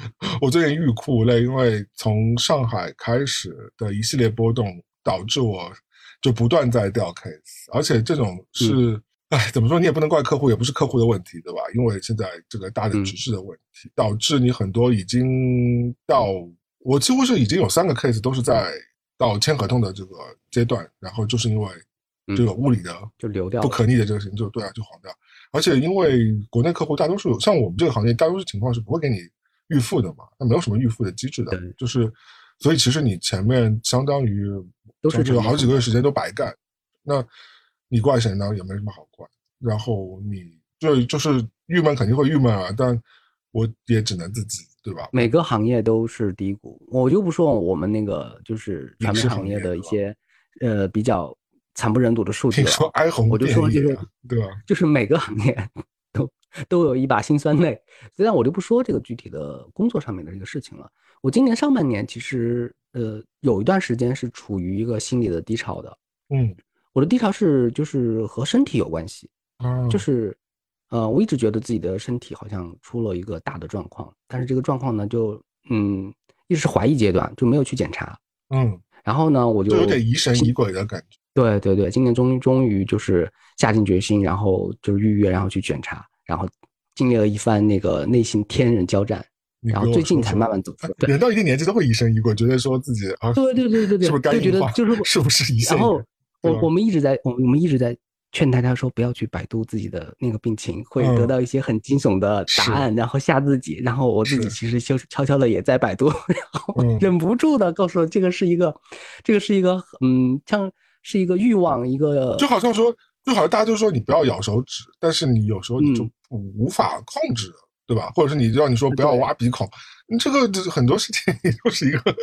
我最近欲哭无泪，因为从上海开始的一系列波动，导致我就不断在掉 case，而且这种是，哎，怎么说你也不能怪客户，也不是客户的问题，对吧？因为现在这个大的局势的问题，导致你很多已经到，我几乎是已经有三个 case 都是在到签合同的这个阶段，然后就是因为这个物理的就流掉不可逆的这个事情，就对啊，就黄掉。而且因为国内客户大多数像我们这个行业，大多数情况是不会给你。预付的嘛，那没有什么预付的机制的，就是，所以其实你前面相当于都是有好几个月时间都白干，那你怪谁呢？也没什么好怪。然后你就就是郁闷肯定会郁闷啊，但我也只能自己对吧？每个行业都是低谷，我就不说我们那个就是传媒行业的一些呃比较惨不忍睹的数据了。说哀鸿，我就说就是对吧？就是每个行业。都有一把辛酸泪，虽然我就不说这个具体的工作上面的这个事情了。我今年上半年其实呃有一段时间是处于一个心理的低潮的，嗯，我的低潮是就是和身体有关系，嗯。就是呃我一直觉得自己的身体好像出了一个大的状况，但是这个状况呢就嗯一直是怀疑阶段，就没有去检查，嗯，然后呢我就有点疑神疑鬼的感觉，对对对，今年终终于就是下定决心，然后就是预约，然后去检查。然后经历了一番那个内心天人交战，然后最近才慢慢走出来。人到一定年纪都会疑神疑鬼，觉得说自己啊，对对对对对，是不是肝硬化？就是 是不是一然后我我们一直在我我们一直在劝大家说不要去百度自己的那个病情，会得到一些很惊悚的答案，然后吓自己。然后我自己其实就悄悄的也在百度，然后忍不住的告诉我这个是一个，这个是一个嗯，像是一个欲望，一个就好像说。就好像大家就说你不要咬手指，但是你有时候你就无法控制，对吧？或者是你让你说不要挖鼻孔，你这个很多事情都是一个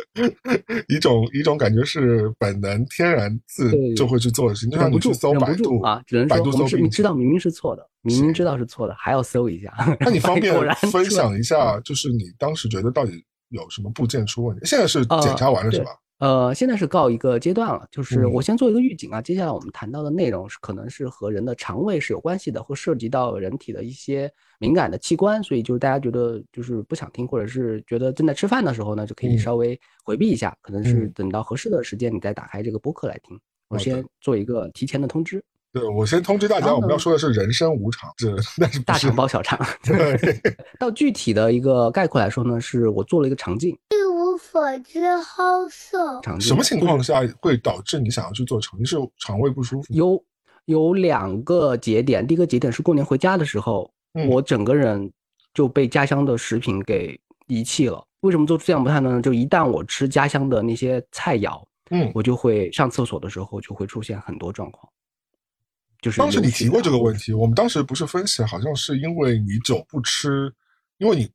一种一种感觉是本能天然自就会去做的事情。就像你去搜百度啊，只能说你知道明明是错的，明明知道是错的，还要搜一下。那你方便分享一下，就是你当时觉得到底有什么部件出问题？现在是检查完了是吧？呃，现在是告一个阶段了，就是嗯我先做一个预警啊。接下来我们谈到的内容是可能是和人的肠胃是有关系的，会涉及到人体的一些敏感的器官，所以就是大家觉得就是不想听，或者是觉得正在吃饭的时候呢，就可以嗯稍微回避一下，可能是嗯等到合适的时间你再打开这个播客来听。我先做一个提前的通知，对我先通知大家，我们要说的是人生无常，这但是是大肠包小肠。对，到具体的一个概括来说呢，是我做了一个肠镜，一无所知好色。什么情况下会导致你想要去做肠？你是肠胃不舒服？有有两个节点，第一个节点是过年回家的时候，嗯我整个人就被家乡的食品给遗弃了。为什么做出这样的判断呢？就一旦我吃家乡的那些菜肴，嗯，我就会上厕所的时候就会出现很多状况。就是当时你提过这个问题，我们当时不是分析，好像是因为你酒不吃，因为你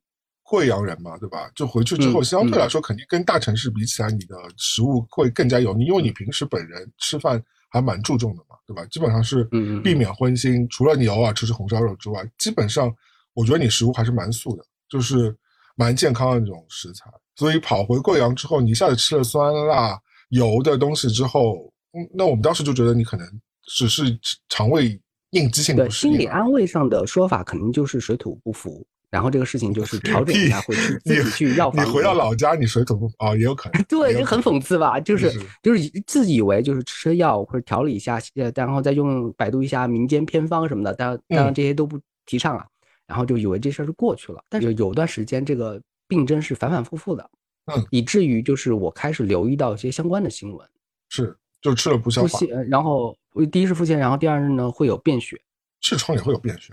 贵阳人嘛，对吧？就回去之后，嗯相对来说，肯定跟大城市比起来，你的食物会更加油腻，因为你平时本人吃饭还蛮注重的嘛，对吧？基本上是避免荤腥，除了你偶尔吃吃红烧肉之外，基本上我觉得你食物还是蛮素的，就是蛮健康的那种食材。所以跑回贵阳之后，你一下子吃了酸辣油的东西之后，嗯，那我们当时就觉得你可能只是肠胃应激性对不适应啊。心理安慰上的说法肯定就是水土不服，然后这个事情就是调整一下，会去自己去药房。你回到老家，你水土不服啊，也有可能。对，就很讽刺吧？就是是就是以自以为就是吃药或者调理一下，呃，然后再用百度一下民间偏方什么的，当然当然嗯这些都不提倡啊。然后就以为这事儿就过去了，但是有段时间这个病症是反反复复的，嗯，以至于就是我开始留意到一些相关的新闻，是就吃了不消化，然后第一是腹泻，然后第二是呢会有便血，痔疮也会有便血。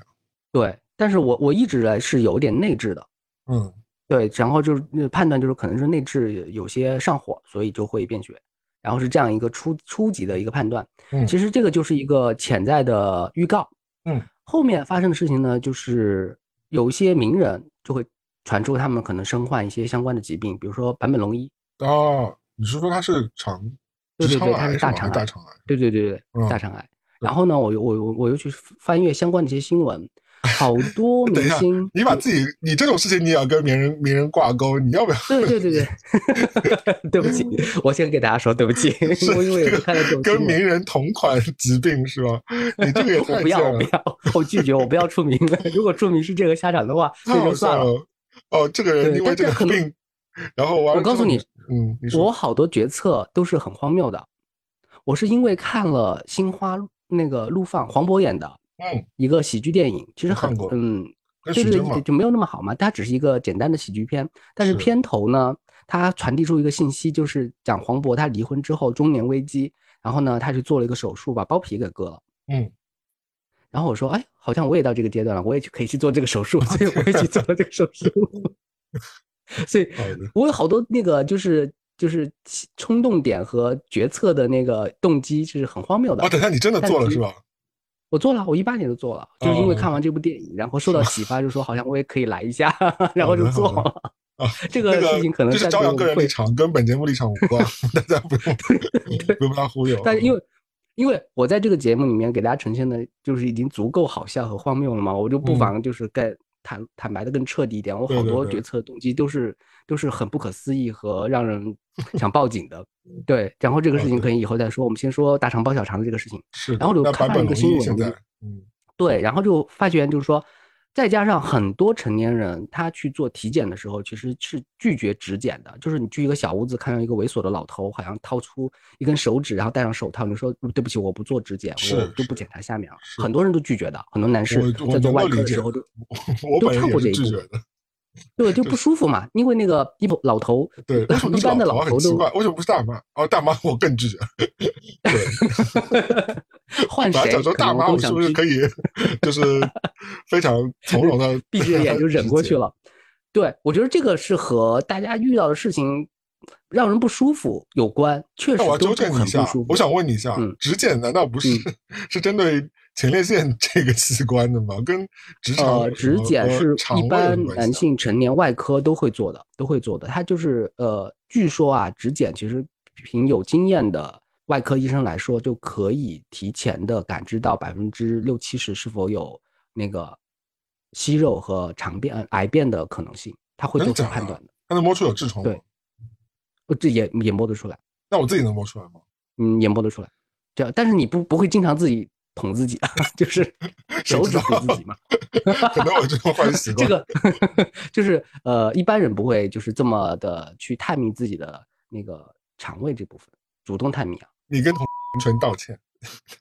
对，但是我我一直来是有点内痔的，嗯，对，然后就是呃判断就是可能是内痔有些上火，所以就会便血，然后是这样一个初初级的一个判断。嗯其实这个就是一个潜在的预告。嗯，后面发生的事情呢，就是有一些名人就会传出他们可能身患一些相关的疾病，比如说坂本龙一，哦，你是说他是肠对对对，他？是大肠癌，大肠癌？对对对对，嗯大肠癌。然后呢，我又我又我又去翻阅相关的一些新闻，好多明星，，你把自己，你这种事情你也要跟名人名人挂钩，你要不要？对对对对，对不起，我先给大家说对不起，我因为有看到这种跟名人同款疾病是吧？你这个也 我太不要，我不，要，我拒绝，我不要出名。如果出名是这个下场的话，那就算了。哦，这个人因为这个病，然后我告诉你，嗯，你我好多决策都是很荒谬的。我是因为看了《心花》那个陆放黄渤演的嗯，一个喜剧电影，其实很嗯，跟对对对，徐峥嘛，就没有那么好嘛。它只是一个简单的喜剧片，但是是片头呢，它传递出一个信息，就是讲黄渤他离婚之后中年危机，然后呢，他去做了一个手术，把包皮给割了。嗯，然后我说，哎，好像我也到这个阶段了，我也去可以去做这个手术，所以我也去做了这个手术。所以，我有好多那个就是就是冲动点和决策的那个动机是很荒谬的。啊，等一下，你真的做了是吧？我做了，我一八年就做了，就是因为哦看完这部电影，然后受到启发，就说好像我也可以来一下，然后就做了。啊，这个事情可能这是在座会朝阳个人立场，跟本节目立场无 关，大家不用不用被他忽悠。但是因为因为我在这个节目里面给大家呈现的就是已经足够好笑和荒谬了嘛，我就不嗯妨就是更坦坦白的更彻底一点。我好多决策动机都是都是很不可思议和让人 想报警的。对，然后这个事情可以以后再说。我们先说大肠包小肠的这个事情。是，然后就看到一个新闻嗯，对，然后就发觉就是说，再加上很多成年人他去做体检的时候，其实是拒绝指检的。就是你去一个小屋子，看到一个猥琐的老头，好像掏出一根手指，然后戴上手套，你说对不起，我不做指检，我就不检查下面了。很多人都拒绝的，很多男士在做外科的时候都本人也是跳过这一步拒绝的。对就不舒服嘛，因为那个一老头，对，一般的老老头都很奇怪，为什么不是大妈？哦，大妈我更拒绝。对，换谁大妈，我是不是可以，就是非常从容的 闭着眼就忍过去。了。对，我觉得这个是和大家遇到的事情让人不舒服有关，确实都是正你一下很不舒服。，我想问你一下嗯，指检难道不是是针对前列腺这个器官的吗？跟直肠呃，指检是一般男性成年外科都会做的，都会做的。它就是呃，据说啊，指检其实凭有经验的外科医生来说，就可以提前的感知到百分之六七十是否有那个息肉和肠变、呃癌变的可能性，他会做出判断的。他能摸出有痔疮对？呃这也也摸得出来。那我自己能摸出来吗？嗯，也摸得出来。这样，但是你不不会经常自己捅自己啊，就是 手指捅自己嘛。可能我这种坏习 惯。这个就是呃，一般人不会就是这么的去探秘自己的那个肠胃这部分，主动探秘啊。你跟同纯道歉，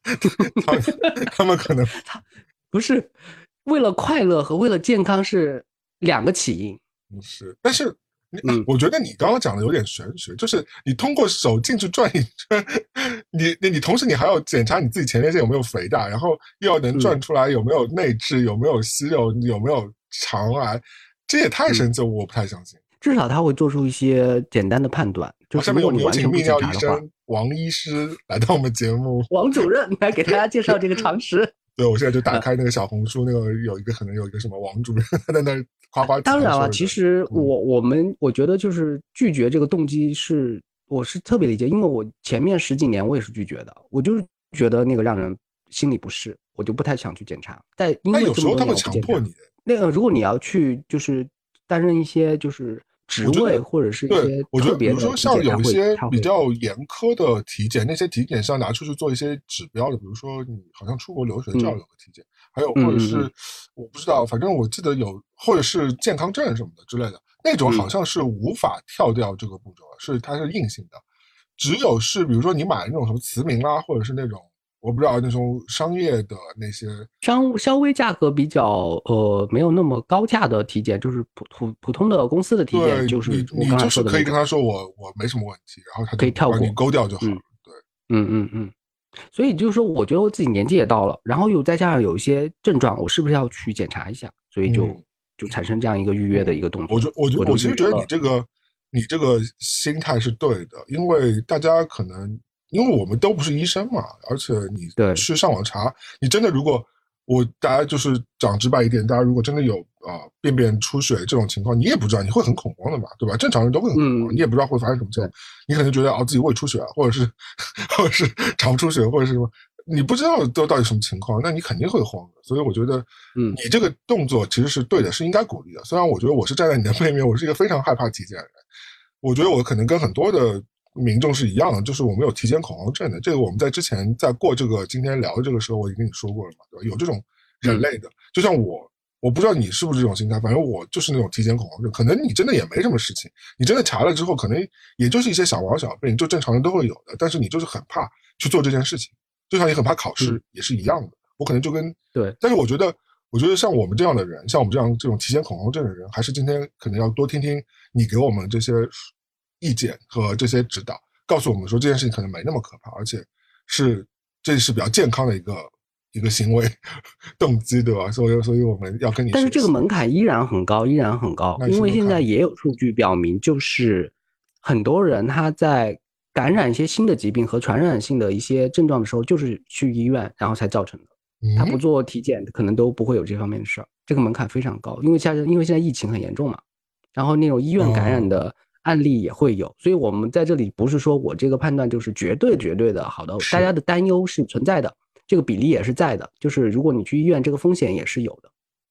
他们他们可能他不是为了快乐和为了健康是两个起因。不是，但是。嗯，我觉得你刚刚讲的有点玄学，就是你通过手进去转一圈，你你你同时你还要检查你自己前列腺有没有肥大，然后又要能转出来有没有内痔，有没有息肉，有没有肠癌，这也太神奇了，我不太相信。至少他会做出一些简单的判断。就下面有有请泌尿医生王医师来到我们节目，王主任来给大家介绍这个常识。对，我现在就打开那个小红书，那个有一个可能有一个什么王主任在那夸夸。当然了，其实我我们我觉得就是拒绝这个动机是我是特别理解，因为我前面十几年我也是拒绝的，我就是觉得那个让人心里不适，我就不太想去检查。但因为有时候他会强迫你。那个如果你要去就是担任一些就是。职位或者是一些我觉得，比如说像有一些比较严苛的体检，那些体检是要拿出去做一些指标的。比如说，你好像出国留学就要有个体检，还有或者是我不知道，反正我记得有，或者是健康证什么的之类的，那种好像是无法跳掉这个步骤，是它是硬性的。只有是比如说你买那种什么慈铭啊，或者是那种。我不知道那种商业的那些商稍微价格比较呃没有那么高价的体检，就是普普普通的公司的体检，就是你就是可以跟他说我我没什么问题，然后他可以跳过你勾掉就好了。对，嗯嗯嗯，所以就是说，我觉得我自己年纪也到了，然后又再加上有一些症状，我是不是要去检查一下？所以就就产生这样一个预约的一个动作。我觉我觉我其实觉得你这个你这个心态是对的，因为大家可能。因为我们都不是医生嘛，而且你去上网查，你真的如果我大家就是讲直白一点，大家如果真的有啊便便出血这种情况，你也不知道，你会很恐慌的嘛，对吧？正常人都会很恐慌，你也不知道会发生什么情况，你可能觉得哦自己胃出血，或者是或者是肠出血，或者是什么，你不知道都到底什么情况，那你肯定会慌的。所以我觉得，嗯，你这个动作其实是对的，是应该鼓励的。虽然我觉得我是站在你的背 面，我是一个非常害怕体检的人，我觉得我可能跟很多的。民众是一样的，就是我们有提前恐慌症的。这个我们在之前在过这个今天聊的这个时候，我已经跟你说过了嘛，对吧？有这种人类的，就像我，我不知道你是不是这种心态，反正我就是那种提前恐慌症。可能你真的也没什么事情，你真的查了之后，可能也就是一些小毛小病，就正常人都会有的。但是你就是很怕去做这件事情，就像你很怕考试也是一样的。我可能就跟对，但是我觉得，我觉得像我们这样的人，像我们这样这种提前恐慌症的人，还是今天可能要多听听你给我们这些。意见和这些指导，告诉我们说这件事情可能没那么可怕，而且是这是比较健康的一个一个行为动机，对吧？所以，所以我们要跟你。但是这个门槛依然很高，依然很高，因为现在也有数据表明，就是很多人他在感染一些新的疾病和传染性的一些症状的时候，就是去医院然后才造成的。他不做体检，可能都不会有这方面的事儿。这个门槛非常高，因为现在因为现在疫情很严重嘛，然后那种医院感染的。案例也会有，所以我们在这里不是说我这个判断就是绝对绝对的好的，大家的担忧是存在的，这个比例也是在的，就是如果你去医院，这个风险也是有的。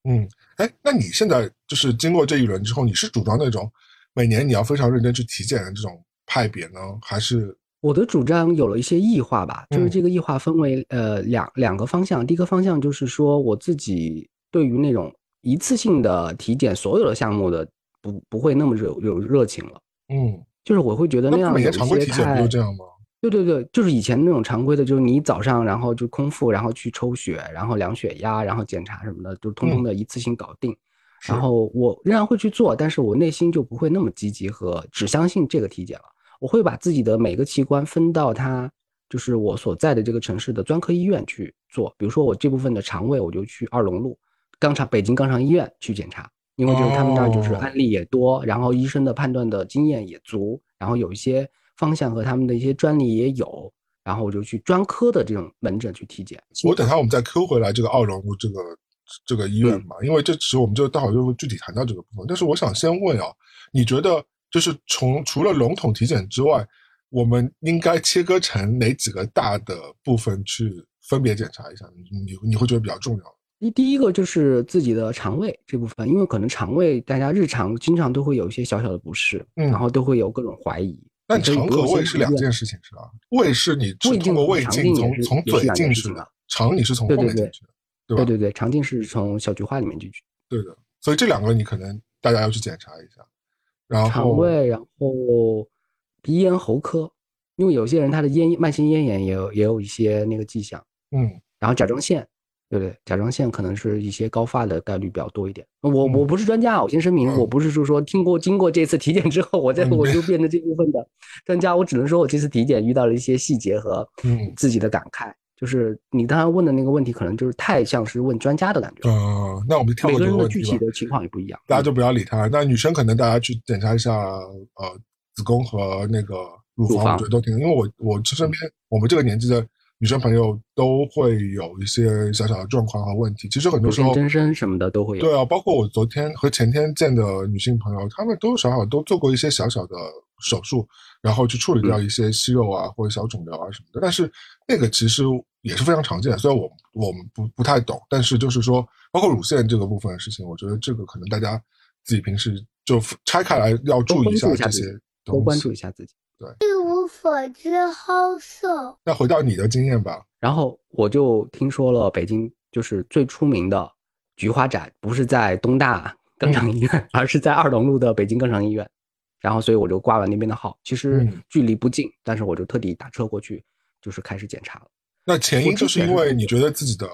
嗯，哎，那你现在就是经过这一轮之后，你是主张那种每年你要非常认真去体检的这种派别呢，还是？我的主张有了一些异化吧，就是这个异化分为呃两两个方向，第一个方向就是说我自己对于那种一次性的体检所有的项目的不不会那么热有热情了。嗯，就是我会觉得那样有些太，这样吗？对对对，就是以前那种常规的，就是你早上然后就空腹，然后去抽血，然后量血压，然后检查什么的，就通通的一次性搞定。然后我仍然会去做，但是我内心就不会那么积极和只相信这个体检了。我会把自己的每个器官分到它就是我所在的这个城市的专科医院去做。比如说我这部分的肠胃，我就去二龙路肛肠北京肛肠医院去检查。因为就是他们那儿就是案例也多，然后医生的判断的经验也足，然后有一些方向和他们的一些专利也有，然后我就去专科的这种门诊去体检。我等下我们再 Q 回来这个奥荣这个这个医院嘛，因为这时我们就待会儿就会具体谈到这个部分。但是我想先问啊，你觉得就是从除了笼统体检之外，我们应该切割成哪几个大的部分去分别检查一下？你你你会觉得比较重要？一第一个就是自己的肠胃这部分，因为可能肠胃大家日常经常都会有一些小小的不适，然后都会有各种怀疑，但肠和胃是两件事情，是吧？胃是你是通过胃镜从从嘴进去的，肠你是从后面进去的，对吧？对对对，肠镜是从小菊花里面进去。对的，所以这两个你可能大家要去检查一下。然后肠胃，然后鼻咽喉科，因为有些人他的咽慢性咽炎也有也有一些那个迹象。嗯，然后甲状腺。对不对？甲状腺可能是一些高发的概率比较多一点。我我不是专家，我先声明，我不是说说听过经过这次体检之后，我再我就变成这部分的专家。我只能说我这次体检遇到了一些细节和自己的感慨。就是你刚才问的那个问题，可能就是太像是问专家的感觉。嗯，那我们跳每个人的具体的情况也不一样，大家就不要理他。那女生可能大家去检查一下，呃，子宫和那个乳房，我觉得都挺。因为我我身边我们这个年纪的。女生朋友都会有一些小小的状况和问题，其实很多时候增生什么的都会有。对啊，包括我昨天和前天见的女性朋友，她们多多少少都做过一些小小的手术，然后去处理掉一些息肉啊或者小肿瘤啊什么的。但是那个其实也是非常常见，虽然我我们不不太懂，但是就是说，包括乳腺这个部分的事情，我觉得这个可能大家自己平时就拆开来要注意一下这些，多关注一下自己。对。一无所知好色。那回到你的经验吧。然后我就听说了，北京就是最出名的菊花展，不是在东大 肛肠医院，而是在二龙路的北京肛肠医院。然后，所以我就挂了那边的号。其实距离不近，但是我就特地打车过去，就是开始检查了。那前因就是因为你觉得自己的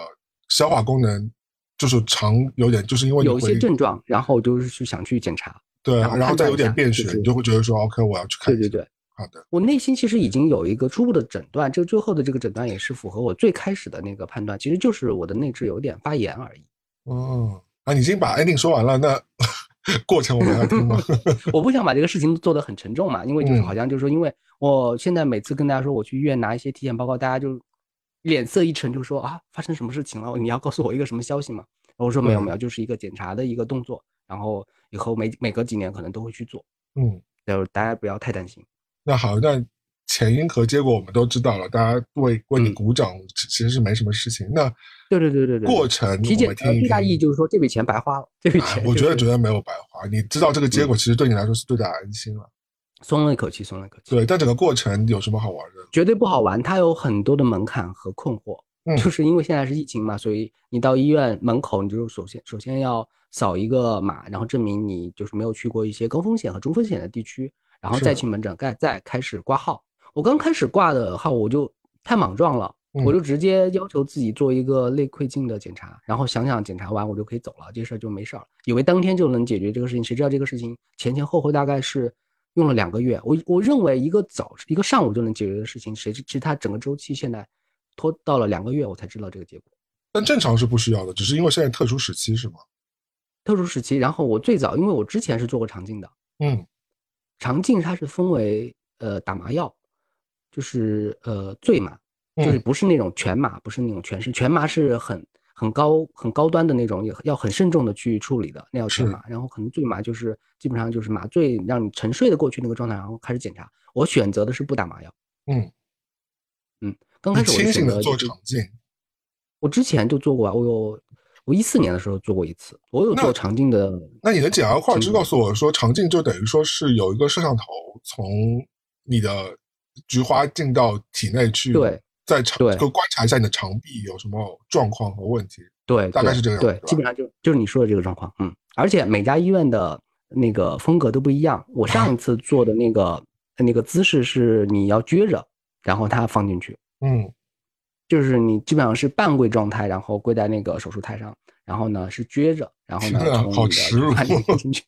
消化功能就是肠有点，就是因为有一些症状，然后就是去想去检查。对，然后再有点便血，你就会觉得说，OK，我要去看。对对对。好的，我内心其实已经有一个初步的诊断，这最后的这个诊断也是符合我最开始的那个判断，其实就是我的内痔有点发炎而已。哦，啊，你已经把 ending 说完了，那 过程我们要听吗？我不想把这个事情做得很沉重嘛，因为就是好像就是说，因为我现在每次跟大家说我去医院拿一些体检报告，大家就脸色一沉，就说啊，发生什么事情了？你要告诉我一个什么消息吗？我说没有没有，就是一个检查的一个动作，然后以后每每隔几年可能都会去做。嗯，就大家不要太担心。那好，那前因和结果我们都知道了，大家为为你鼓掌，其实是没什么事情。那对对对对对，过程体检最大意义就是说这笔钱白花了，这笔钱我觉得绝对没有白花。你知道这个结果，其实对你来说是最大安心了，松了一口气，松了一口气。对，但整个过程有什么好玩的？绝对不好玩，它有很多的门槛和困惑。嗯，就是因为现在是疫情嘛，所以你到医院门口，你就首先首先要扫一个码，然后证明你就是没有去过一些高风险和中风险的地区。然后再去门诊，再再开始挂号。我刚开始挂的号，我就太莽撞了，我就直接要求自己做一个内窥镜的检查，然后想想检查完我就可以走了，这事儿就没事儿，以为当天就能解决这个事情，谁知道这个事情前前后后大概是用了两个月。我我认为一个早一个上午就能解决的事情，谁知其实它整个周期现在拖到了两个月，我才知道这个结果。但正常是不需要的，只是因为现在特殊时期是吗？特殊时期。然后我最早，因为我之前是做过肠镜的，嗯。肠镜它是分为呃打麻药，就是呃醉麻，就是不是那种全麻，不是那种全身全麻是很很高很高端的那种，也要很慎重的去处理的，那叫全麻。然后可能醉麻就是基本上就是麻醉让你沉睡的过去那个状态，然后开始检查。我选择的是不打麻药。嗯嗯，刚开始我清醒的做肠镜，我之前就做过啊，我有。我一四年的时候做过一次，我有做肠镜的。那你的简要话就告诉我说，肠镜就等于说是有一个摄像头从你的菊花进到体内去，对，在肠就观察一下你的肠壁有什么状况和问题。对，大概是这样。对，基本上就就是你说的这个状况。嗯，而且每家医院的那个风格都不一样。我上一次做的那个那个姿势是你要撅着，然后它放进去。嗯。就是你基本上是半跪状态，然后跪在那个手术台上，然后呢是撅着，然后呢从耻辱进去。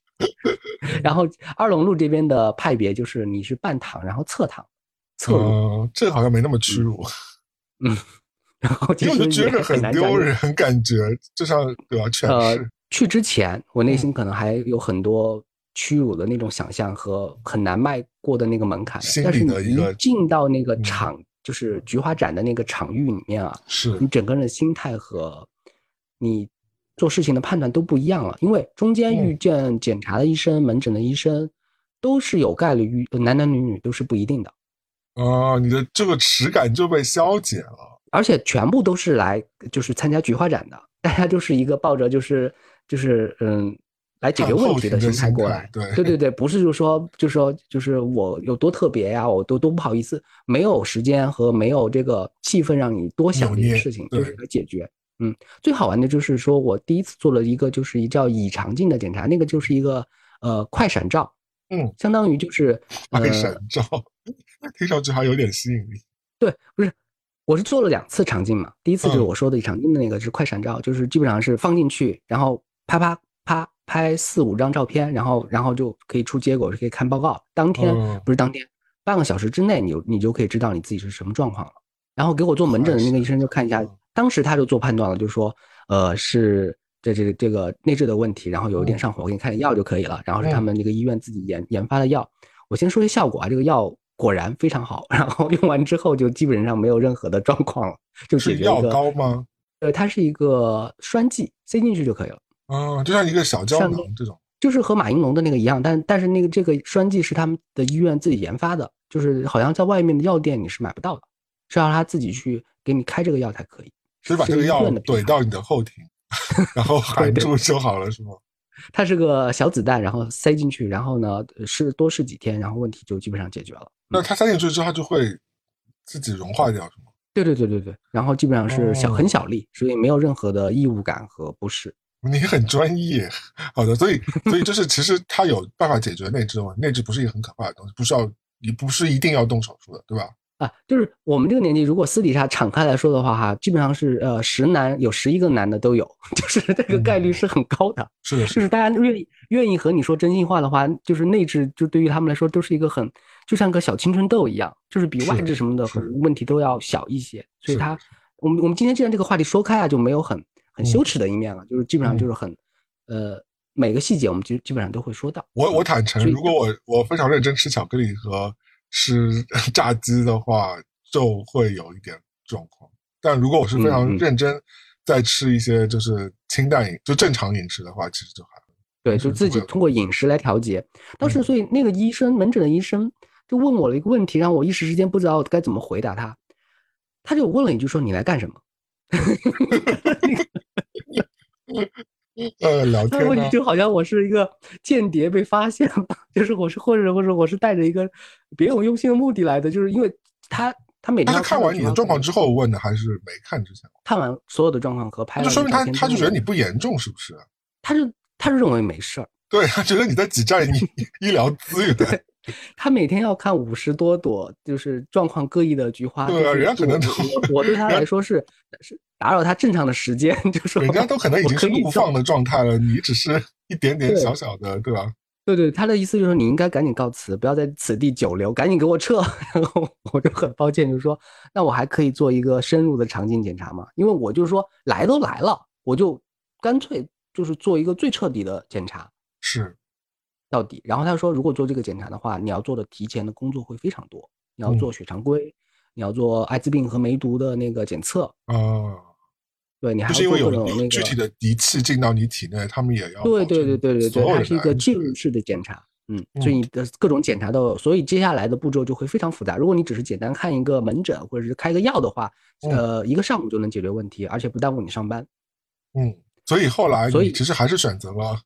然后二龙路这边的派别就是你是半躺，然后侧躺，侧入。这好像没那么屈辱。嗯，然后 就觉得很丢人，感觉就像对吧？呃，去之前我内心可能还有很多屈辱的那种想象和很难迈过的那个门槛，但是你一进到那个场。就是菊花展的那个场域里面啊，是你整个人的心态和你做事情的判断都不一样了。因为中间遇见检查的医生、门诊的医生，都是有概率遇男男女女都是不一定的。啊，你的这个耻感就被消解了。而且全部都是来就是参加菊花展的，大家就是一个抱着就是就是嗯来解决问题的心态过来。对对对对，不是就是说就是说就是我有多特别呀，我多多不好意思，没有时间和没有这个气氛让你多想这些事情，就是来解决。嗯，最好玩的就是说我第一次做了一个就是一叫乙肠镜的检查，那个就是一个呃快闪照，嗯，相当于就是快闪照，听上去还有点吸引力。对，不是，我是做了两次肠镜嘛，第一次就是我说的肠镜的那个是快闪照，就是基本上是放进去，然后啪啪啪拍四五张照片，然后然后就可以出结果，是可以看报告，当天不是当天，半个小时之内你你就可以知道你自己是什么状况了。然后给我做门诊的那个医生就看一下。当时他就做判断了，就说，呃，是这这这个内置的问题，然后有一点上火，我给你开点药就可以了。然后是他们那个医院自己研研发的药。我先说一下效果啊，这个药果然非常好，然后用完之后就基本上没有任何的状况了，就解决药膏吗？呃，它是一个栓剂，塞进去就可以了。嗯，就像一个小胶囊这种，就是和马应龙的那个一样，但但是那个这个栓剂是他们的医院自己研发的，就是好像在外面的药店你是买不到的，是要他自己去给你开这个药才可以。所以把这个药怼到你的后庭，然后含住就好了，是吗？它是个小子弹，然后塞进去，然后呢试多试几天，然后问题就基本上解决了。那它塞进去之后，它就会自己融化掉，是吗？对对对对对，然后基本上是小很小粒，所以没有任何的异物感和不适。你很专业，好的，所以所以就是其实他有办法解决内痔问题，内痔不是一个很可怕的东西，不需要你不是一定要动手术的，对吧？啊，就是我们这个年纪，如果私底下敞开来说的话，哈，基本上是呃十男有十一个男的都有，就是这个概率是很高的。是的，就是大家愿意愿意和你说真心话的话，就是内痔就对于他们来说都是一个很就像个小青春痘一样，就是比外痔什么的问题都要小一些。所以他，我们我们今天既然这个话题说开啊，就没有很很羞耻的一面了，就是基本上就是很呃每个细节我们基基本上都会说到。我我坦诚，如果我我非常认真吃巧克力和。吃 炸鸡的话就会有一点状况，但如果我是非常认真在吃一些就是清淡饮就正常饮食的话，其实就还对，就自己通过饮食来调节。当时所以那个医生门诊的医生就问我了一个问题，让我一时之间不知道该怎么回答他。他就问了一句说：“你来干什么？” 呃，聊天。问题就好像我是一个间谍被发现了，就是我是或者或者我是带着一个别有用心的目的来的，就是因为他他每天他看完你的状况之后问的，还是没看之前？看完所有的状况和拍，就说明他他就觉得你不严重，是不是？他就他就认为没事儿，对他觉得你在挤占你 医疗资源。他每天要看五十多朵，就是状况各异的菊花。对啊，人家可能我对他 来说是是打扰他正常的时间，就是人家都可能已经是怒放的状态了，你只是一点点小小的，对吧？对对，他的意思就是你应该赶紧告辞，不要在此地久留，赶紧给我撤。然后我就很抱歉，就说那我还可以做一个深入的肠镜检查吗？因为我就说来都来了，我就干脆就是做一个最彻底的检查。是。到底，然后他说，如果做这个检查的话，你要做的提前的工作会非常多，你要做血常规，你要做艾滋病和梅毒的那个检测啊，对，你还是因为有那个具体的仪器进到你体内，他们也要对对对对对对，它是一个进入式的检查，嗯，所以你的各种检查都有，所以接下来的步骤就会非常复杂。如果你只是简单看一个门诊或者是开个药的话，呃，一个上午就能解决问题，而且不耽误你上班。嗯，所以后来，所以其实还是选择了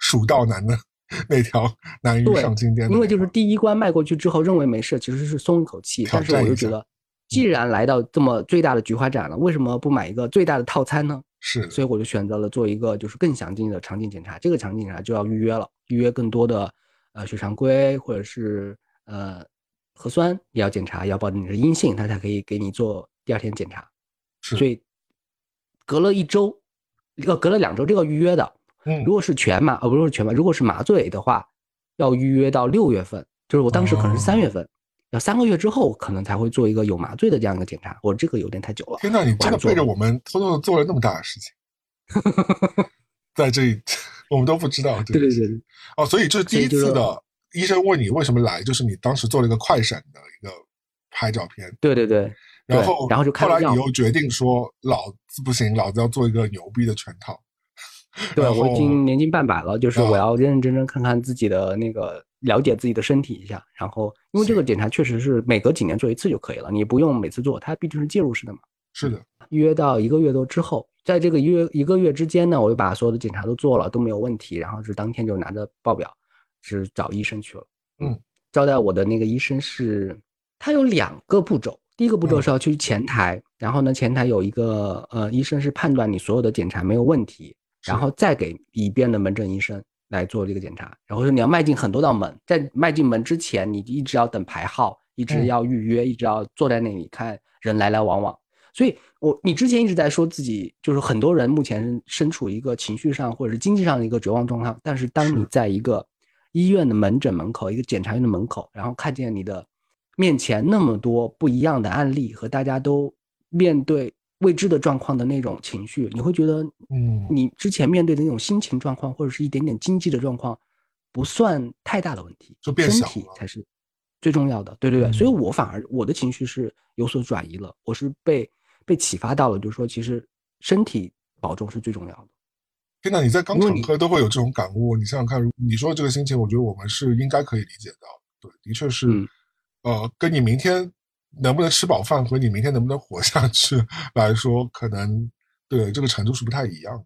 蜀道难的。那条难于上金殿，因为就是第一关迈过去之后，认为没事，其实是松一口气。但是我就觉得，既然来到这么最大的菊花展了，为什么不买一个最大的套餐呢？是，所以我就选择了做一个就是更详尽的肠镜检查。这个肠镜检查就要预约了，预约更多的呃血常规或者是呃核酸也要检查，要保证你是阴性，他才可以给你做第二天检查。所以隔了一周，呃，隔了两周，这个预约的。嗯，如果是全麻，呃，不是全麻，如果是麻醉的话，要预约到六月份，就是我当时可能是三月份，要三个月之后可能才会做一个有麻醉的这样一个检查。我这个有点太久了。天呐，你真的背着我们偷偷的做了那么大的事情，在这里我们都不知道。对对对。哦，所以这是第一次的医生问你为什么来，就是你当时做了一个快闪的一个拍照片。对对对。然后，然后就后来你又决定说，老子不行，老子要做一个牛逼的全套。对，我已经年近半百了，就是我要认认真真看看自己的那个，了解自己的身体一下。然后，因为这个检查确实是每隔几年做一次就可以了，你不用每次做，它毕竟是介入式的嘛。是的。预约到一个月多之后，在这个一月一个月之间呢，我就把所有的检查都做了，都没有问题，然后是当天就拿着报表是找医生去了。嗯，招待我的那个医生是，他有两个步骤，第一个步骤是要去前台，然后呢，前台有一个呃医生是判断你所有的检查没有问题，然后再给一边的门诊医生来做这个检查，然后说你要迈进很多道门，在迈进门之前，你一直要等排号，一直要预约，一直要坐在那里看人来来往往。所以，我你之前一直在说自己就是很多人目前身处一个情绪上或者是经济上的一个绝望状况，但是当你在一个医院的门诊门口，一个检察院的门口，然后看见你的面前那么多不一样的案例和大家都面对未知的状况的那种情绪，你会觉得，嗯，你之前面对的那种心情状况或者是一点点经济的状况，不算太大的问题，就变身小了体才是最重要的。对对对，嗯所以我反而我的情绪是有所转移了，我是被被启发到了，就是说其实身体保重是最重要的。天呐，你在刚因为你场课都会有这种感悟。你想想看，你说的这个心情，我觉得我们是应该可以理解到。对，的确是，嗯呃，跟你明天能不能吃饱饭和你明天能不能活下去 来说，可能对这个程度是不太一样的。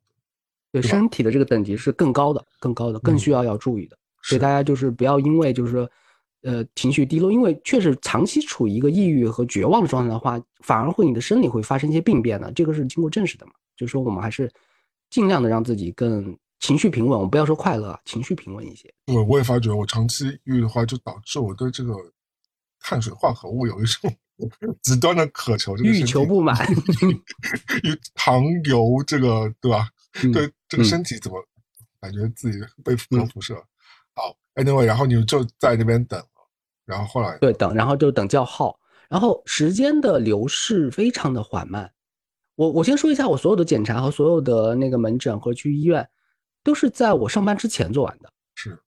对对身体的这个等级是更高的，更高的，更需要要注意的。所以大家就是不要因为就是说，呃，情绪低落，因为确实长期处于一个抑郁和绝望的状态的话，反而会你的生理会发生一些病变的，这个是经过证实的嘛。就是说，我们还是尽量的让自己更情绪平稳，我们不要说快乐啊，情绪平稳一些。对，我也发觉我长期抑郁的话，就导致我对这个碳水化合物有一种极端的渴求，这个欲求不满与糖油这个对吧？嗯对这个嗯身体怎么感觉自己被核辐射？好，anyway，然后你就在那边等，然后后来对，等，然后就等叫号，然后时间的流逝非常的缓慢。我我先说一下，我所有的检查和所有的那个门诊和去医院，都是在我上班之前做完的，是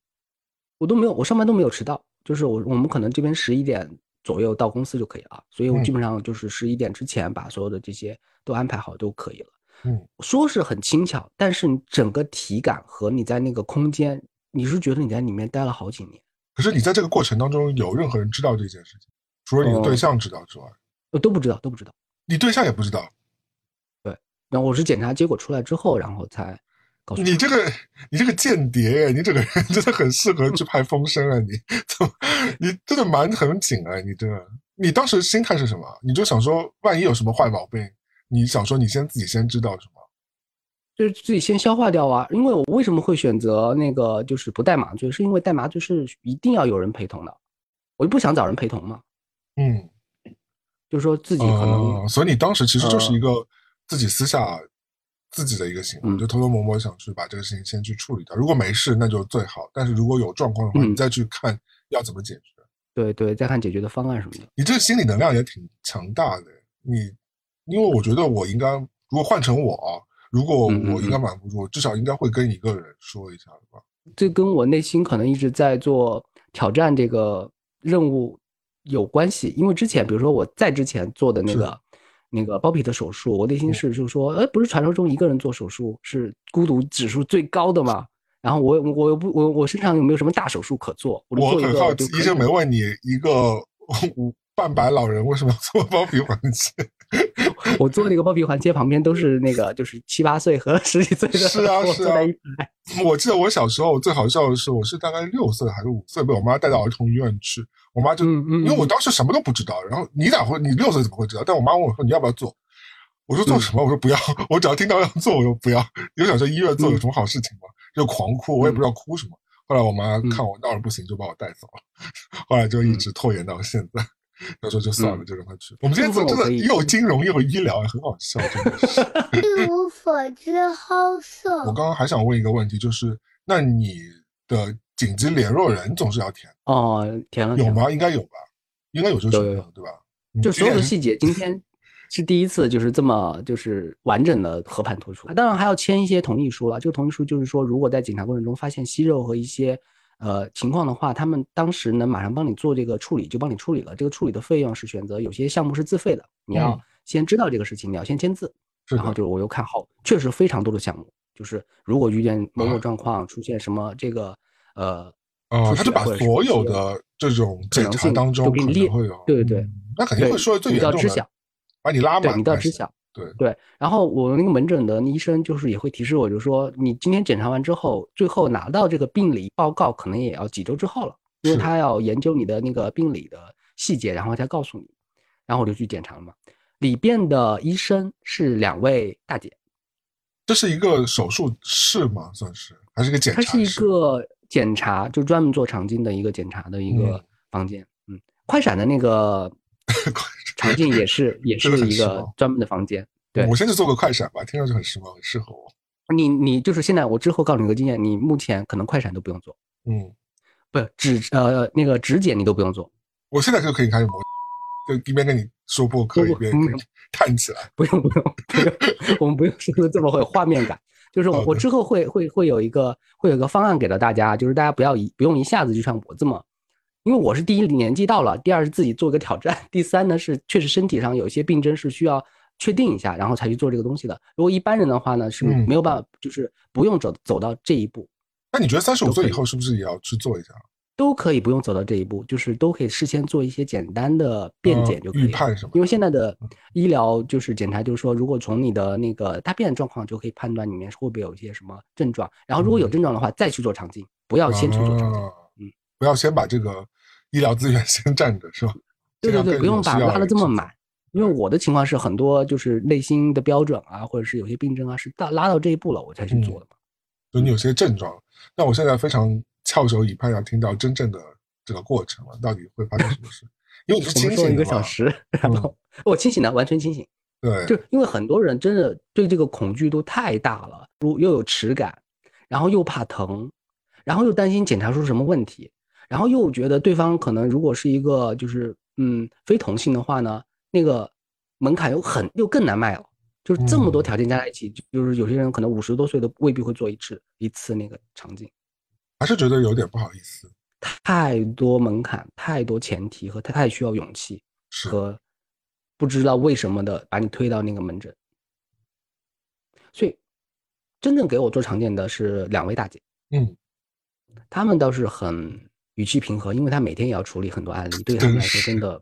我都没有，我上班都没有迟到，就是我我们可能这边十一点左右到公司就可以了，所以我嗯基本上就是十一点之前把所有的这些都安排好就可以了。嗯，说是很轻巧，但是你整个体感和你在那个空间，你是觉得你在里面待了好几年。可是你在这个过程当中，有任何人知道这件事情？除了你的哦对象知道之外，我都不知道，都不知道。你对象也不知道。然后我是检查结果出来之后，然后才告诉你这个，你这个间谍，你这个人真的很适合去拍风声啊！你 怎么，你真的瞒得很紧啊！你这个，你当时心态是什么？你就想说，万一有什么坏毛病，你想说你先自己先知道是吗？就是自己先消化掉啊。因为我为什么会选择那个就是不带麻醉，是因为带麻醉是一定要有人陪同的，我就不想找人陪同嘛，嗯，就是说自己可能、呃，所以你当时其实就是呃一个自己私下自己的一个行为，嗯就偷偷摸摸想去把这个事情先去处理掉。如果没事，那就最好；但是如果有状况的话，嗯你再去看要怎么解决。对对再看解决的方案什么的。你这个心理能量也挺强大的。你，因为我觉得我应该，如果换成我啊，如果我应该瞒不住，至少应该会跟一个人说一下的吧。这跟我内心可能一直在做挑战这个任务有关系，因为之前比如说我在之前做的那个那个包皮的手术，我内心嗯是就是说，哎，不是传说中一个人做手术是孤独指数最高的吗？然后我我又不我我身上有没有什么大手术可做？我做一我很好奇，医生没问你一个 半百老人为什么要做包皮环切？我做那个包皮环切旁边都是那个就是七八岁和十几岁的，是啊 是啊。我记得我小时候最好笑的是，我是大概六岁还是五岁被我妈带到儿童医院去，我妈就、嗯嗯，因为我当时什么都不知道，然后你咋会你六岁怎么会知道？但我妈问我说你要不要做？我说做什么？我说不要，我只要听到要做我就不要。我想说医院做有什么好事情吗？就狂哭，我也不知道哭什么。后来我妈看我闹得不行，就把我带走了。后来就一直拖延到现在。他说就算了，就让他去。我们今天做真的又金融又医疗，很好笑，真的是。一无所知，好色。我刚刚还想问一个问题，就是那你的紧急联络人总是要填，哦，填了填了有吗？应该有吧，应该有这个有有选项，对吧？就所有的细节，今天是第一次就是这么就是完整的和盘托出。当然还要签一些同意书了。这个同意书就是说，如果在检查过程中发现息肉和一些呃情况的话，他们当时能马上帮你做这个处理，就帮你处理了。这个处理的费用是选择有些项目是自费的，你要嗯先知道这个事情，你要先签字，然后就是我又看好，确实非常多的项目，就是如果遇见某某啊状况，出现什么这个呃。哦，他就把所有的这种检查可能性当中可都给你列能会有，对对对嗯，那肯定会对说最严重的你都要知晓，把你拉满，你都要知晓。对对。然后我那个门诊的医生就是也会提示我，就说你今天检查完之后，最后拿到这个病理报告可能也要几周之后了，因为他要研究你的那个病理的细节，然后再告诉你。然后我就去检查了嘛。里边的医生是两位大姐。这是一个手术室吗？算是还是一个检查室？它是一个检查，就专门做肠镜的一个检查的一个房间。嗯，快闪的那个 肠镜也是，也是一个专门的房间。对，我先去做个快闪吧，听上去很时髦，很适合我。你你就是现在，我之后告诉你个经验，你目前可能快闪都不用做。嗯，不指呃那个指检你都不用做。我现在就可以开始磨，就一边跟你说播客一边看起来。不用不用不用，我们不用说的这么会有画面感。就是我之后会会会有一个会有一个方案给到大家，就是大家不要一不用一下子就像我这么，因为我是第一年纪到了，第二是自己做一个挑战，第三呢是确实身体上有一些病症是需要确定一下，然后才去做这个东西的。如果一般人的话呢是没有办法，就是不用走走到这一步。那你觉得三十五岁以后是不是也要去做一下？都可以不用走到这一步，就是都可以事先做一些简单的便检就可以。因为现在的医疗就是检查，就是说，如果从你的那个大便状况就可以判断里面会不会有一些什么症状，然后如果有症状的话，再去做肠镜，不要先去做肠镜。嗯，不要先把这个医疗资源先占着，是吧？对对对，不用把拉的这么满。因为我的情况是很多就是内心的标准啊，或者是有些病症啊，是到拉到这一步了我才去做的嘛。就你有些症状，那我现在非常。翘首以盼，要听到真正的这个过程了，到底会发生什么事？因为你是 清醒一个小时，然后我清醒的，完全清醒。对，就因为很多人真的对这个恐惧度太大了，如又有耻感，然后又怕疼，然后又担心检查出什么问题，然后又觉得对方可能如果是一个就是嗯非同性的话呢，那个门槛又很又更难迈了。就是这么多条件加在一起，就是有些人可能五十多岁都未必会做一次一次那个肠镜。还是觉得有点不好意思，太多门槛，太多前提和太需要勇气和不知道为什么的把你推到那个门诊。所以，真正给我做常见的是两位大姐，嗯，他们倒是很语气平和，因为他每天也要处理很多案例，对他们来说真的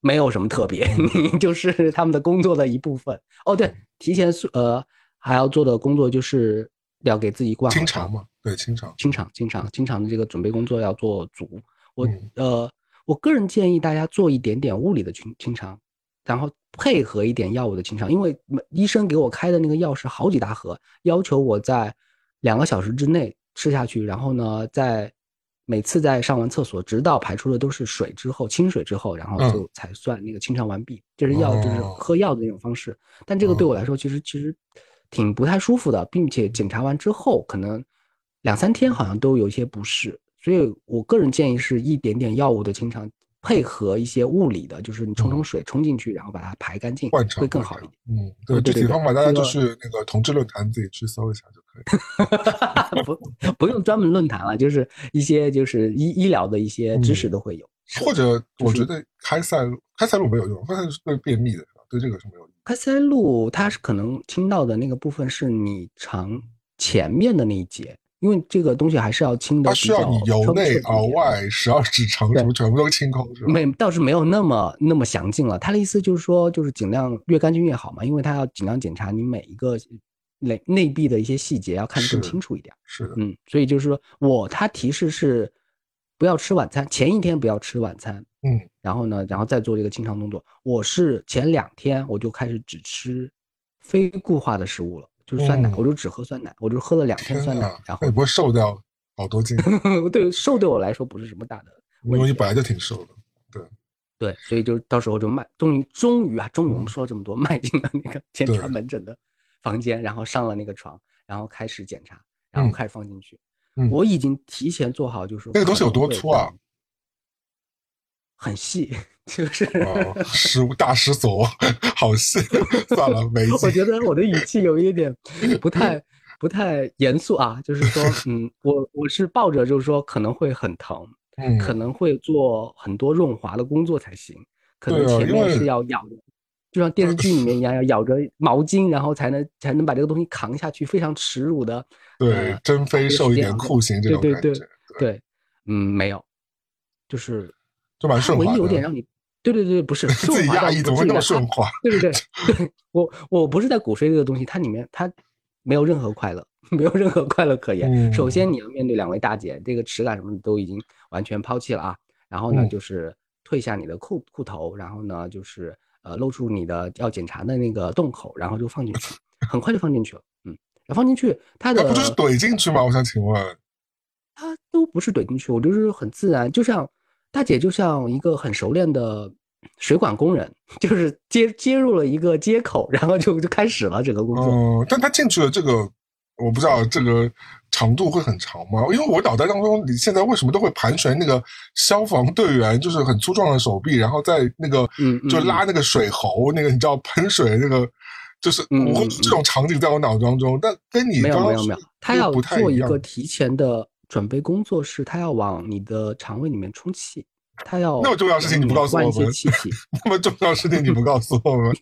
没有什么特别，你 就是他们的工作的一部分。哦，对，提前呃还要做的工作就是要给自己挂清肠嘛。对清肠，清肠，清肠，清肠的这个准备工作要做足。我呃，我个人建议大家做一点点物理的清清肠，然后配合一点药物的清肠，因为医生给我开的那个药是好几大盒，要求我在两个小时之内吃下去，然后呢，在每次在上完厕所，直到排出的都是水之后，清水之后，然后就才算那个清肠完毕。这是药，就是喝药的那种方式。但这个对我来说，其实其实挺不太舒服的，并且检查完之后可能。两三天好像都有一些不适，所以我个人建议是一点点药物的清肠，配合一些物理的，就是你冲冲水冲进去，然后把它排干净，会更好一点。嗯，对，具体方法大家就是那个同志论坛自己去搜一下就可以。不，不用专门论坛了，就是一些就是医医疗的一些知识都会有。或者我觉得开塞露，开塞露没有用，开塞露是对便秘的，对这个是没有用。开塞露它是可能听到的那个部分是你肠前面的那一节。因为这个东西还是要清的，它需要你由内而外十二指肠什么全部都清空，是吧？没，倒是没有那么那么详尽了。他的意思就是说，就是尽量越干净越好嘛，因为他要尽量检查你每一个内内壁的一些细节，要看得更清楚一点。是的，嗯，所以就是说我他提示是不要吃晚餐，前一天不要吃晚餐，嗯，然后呢，然后再做这个清肠动作。我是前两天我就开始只吃非固化的食物了。就是酸奶，我就只喝酸奶，我就喝了两天酸奶，然后也不会瘦掉好多斤。对，瘦对我来说不是什么大的问题，因为你本来就挺瘦的。对，对，所以就到时候就迈，终于终于啊，终于我们说了这么多，迈进了那个 检查门诊的房间，然后上了那个床，然后开始检查，然后开始放进去。我已经提前做好，就是那个东西有多粗啊？很细。就是失大失所望，好细，算了，没。我觉得我的语气有一点不太不太严肃啊，就是说，嗯，我我是抱着就是说可能会很疼，嗯，可能会做很多润滑的工作才行，可能前面是要咬，就像电视剧里面一样，要咬着毛巾，然后才能才能把这个东西扛下去，非常耻辱的，对，真非受一点酷刑这种感觉，对，嗯，没有，就是就蛮顺滑唯一有点让你。对对对，不是 自己压抑怎么会那么顺滑？对对对，对 我我不是在鼓吹这个东西，它里面它没有任何快乐，没有任何快乐可言。首先你要面对两位大姐，这个耻感什么的都已经完全抛弃了啊。然后呢，就是退下你的裤裤头，然后呢，就是呃露出你的要检查的那个洞口，然后就放进去，很快就放进去了。嗯，放进去，它的不就是怼进去吗？我想请问，它都不是怼进去，我就是很自然，就像。大姐就像一个很熟练的水管工人，就是接接入了一个接口，然后就就开始了整个工作。嗯，但他进去了这个，我不知道这个长度会很长吗？因为我脑袋当中，你现在为什么都会盘旋那个消防队员，就是很粗壮的手臂，然后在那个就拉那个水喉，那个你知道喷水那个，就是我这种场景在我脑当中，但跟你没有没有没有，他要做一个提前的。准备工作是，他要往你的肠胃里面充气，他要那么重要事情你不告诉我们，那么重要事情你不告诉我们，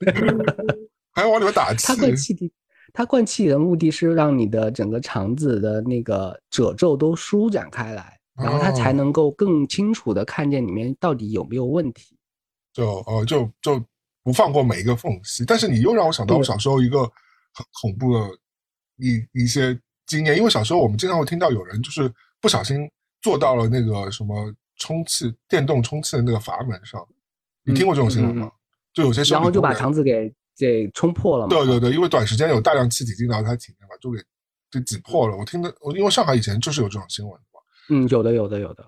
还要往里面打气。他灌气体，他灌气体的目的是让你的整个肠子的那个褶皱都舒展开来，然后他才能够更清楚的看见里面到底有没有问题。就哦，就就不放过每一个缝隙。但是你又让我想到我小时候一个很恐怖的一一些。经验，因为小时候我们经常会听到有人就是不小心坐到了那个什么充气电动充气的那个阀门上，你听过这种新闻吗？就有些时候，然后就把肠子给给冲破了嘛。对对对，因为短时间有大量气体进到他体内嘛，就给就挤破了。我听的，我因为上海以前就是有这种新闻嘛。嗯，有的有的有的。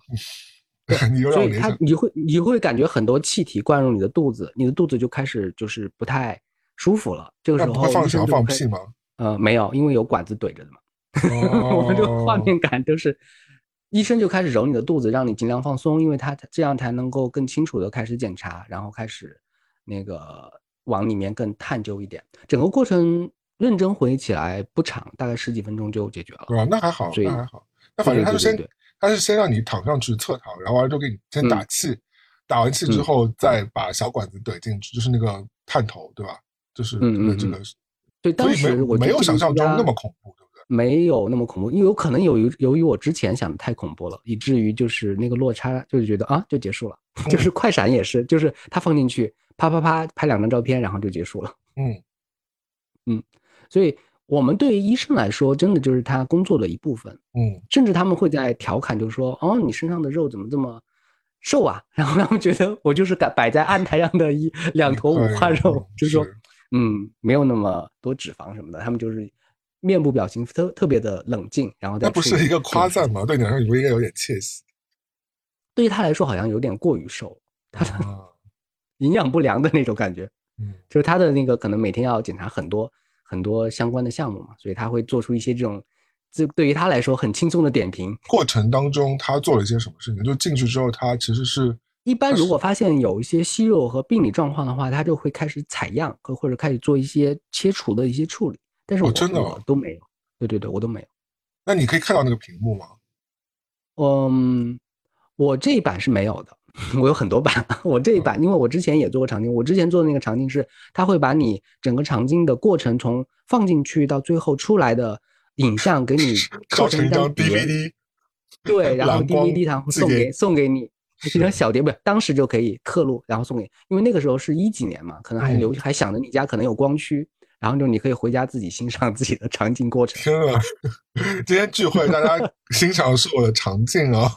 你所以他你会你会感觉很多气体灌入你的肚子，你的肚子就开始就是不太舒服了。这个时候会放想要放屁吗？呃，没有，因为有管子怼着的嘛。我们这个画面感都是，医生就开始揉你的肚子，让你尽量放松，因为他这样才能够更清楚的开始检查，然后开始那个往里面更探究一点。整个过程认真回忆起来不长，大概十几分钟就解决了。对吧？那还好，那还好。那反正他就先，他是先让你躺上去侧躺，然后完了之后给你先打气，打完气之后再把小管子怼进去，就是那个探头，对吧？就是这个，对，当时我没有想象中那么恐怖。没有那么恐怖，因为有可能由于由于我之前想的太恐怖了，以至于就是那个落差，就是觉得啊就结束了，就是快闪也是，就是他放进去，啪啪啪拍两张照片，然后就结束了。嗯嗯，所以我们对于医生来说，真的就是他工作的一部分。嗯，甚至他们会在调侃，就是说哦，你身上的肉怎么这么瘦啊？然后他们觉得我就是摆摆在案台上的一两坨五花肉，就是说嗯，没有那么多脂肪什么的，他们就是。面部表情特特别的冷静，然后那不是一个夸赞吗？对你来说，你不应该有点窃喜？对于他来说，好像有点过于瘦，他的 营养不良的那种感觉。嗯，就是他的那个可能每天要检查很多很多相关的项目嘛，所以他会做出一些这种，这对于他来说很轻松的点评。过程当中，他做了一些什么事情？就进去之后，他其实是一般如果发现有一些息肉和病理状况的话，他就会开始采样，和或者开始做一些切除的一些处理。但是我真的都没有，对对对，我都没有。那你可以看到那个屏幕吗？嗯，我这一版是没有的，我有很多版。我这一版，因为我之前也做过肠镜，我之前做的那个肠镜是，它会把你整个肠镜的过程从放进去到最后出来的影像给你刻成一张 DVD，对，然后 DVD 它会送给送给你一张小碟，不是当时就可以刻录，然后送给，因为那个时候是一几年嘛，可能还留还想着你家可能有光驱。然后就你可以回家自己欣赏自己的肠镜过程。天啊！今天聚会大家欣赏的是我的肠镜啊，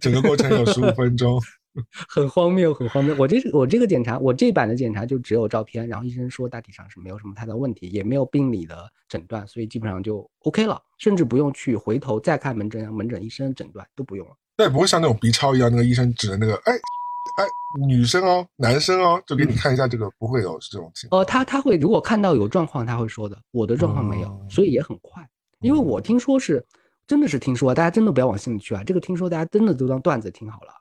整个过程有十五分钟，很荒谬，很荒谬。我这我这个检查，我这版的检查就只有照片，然后医生说大体上是没有什么太大问题，也没有病理的诊断，所以基本上就 OK 了，甚至不用去回头再看门诊，门诊医生诊断都不用了。那也不会像那种 B 超一样，那个医生指着那个哎。哎，女生哦，男生哦，就给你看一下这个，不会有这种情况。呃，他他会如果看到有状况，他会说的。我的状况没有，所以也很快。因为我听说是，真的是听说，大家真的不要往心里去啊。这个听说大家真的都当段子听好了。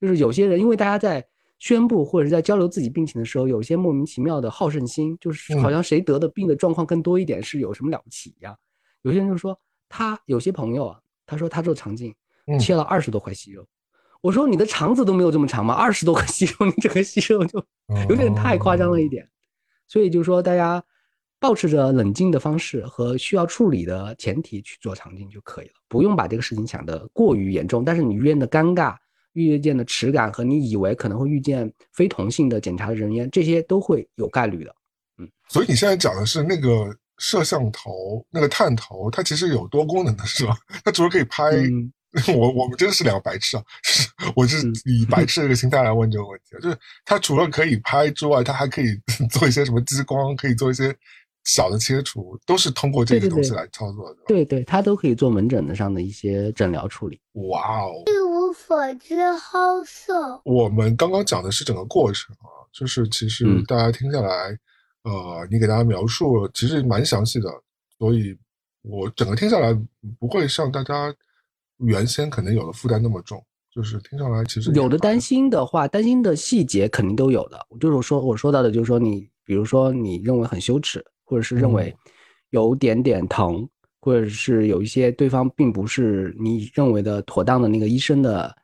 就是有些人，因为大家在宣布或者是在交流自己病情的时候，有些莫名其妙的好胜心，就是好像谁得的病的状况更多一点是有什么了不起一样。有些人就说他有些朋友啊，他说他做肠镜切了二十多块息肉。我说你的肠子都没有这么长吗？二十多个息肉，你整个息肉就有点太夸张了一点。所以就是说，大家保持着冷静的方式和需要处理的前提去做肠镜就可以了，不用把这个事情想得过于严重。但是你遇见的尴尬，遇见的耻感和你以为可能会遇见非同性的检查的人员，这些都会有概率的。嗯，所以你现在讲的是那个摄像头，那个探头，它其实有多功能的，是吧？它除了可以拍，我我们真的是两个白痴啊！我是以白 痴这个心态来问这个问题，就是它除了可以拍之外，它还可以 做一些什么激光，可以做一些。小的切除都是通过这个东西来操作的，对对，它都可以做门诊的上的一些诊疗处理。哇哦，一无所知，好色。我们刚刚讲的是整个过程啊，就是其实大家听下来，呃，你给大家描述其实蛮详细的，所以我整个听下来不会像大家原先可能有的负担那么重，就是听上来其实有的担心的话，担心的细节肯定都有的。就是说我说到的，就是说你比如说你认为很羞耻。或者是认为有点点疼，或者是有一些对方并不是你认为的妥当的那个医生的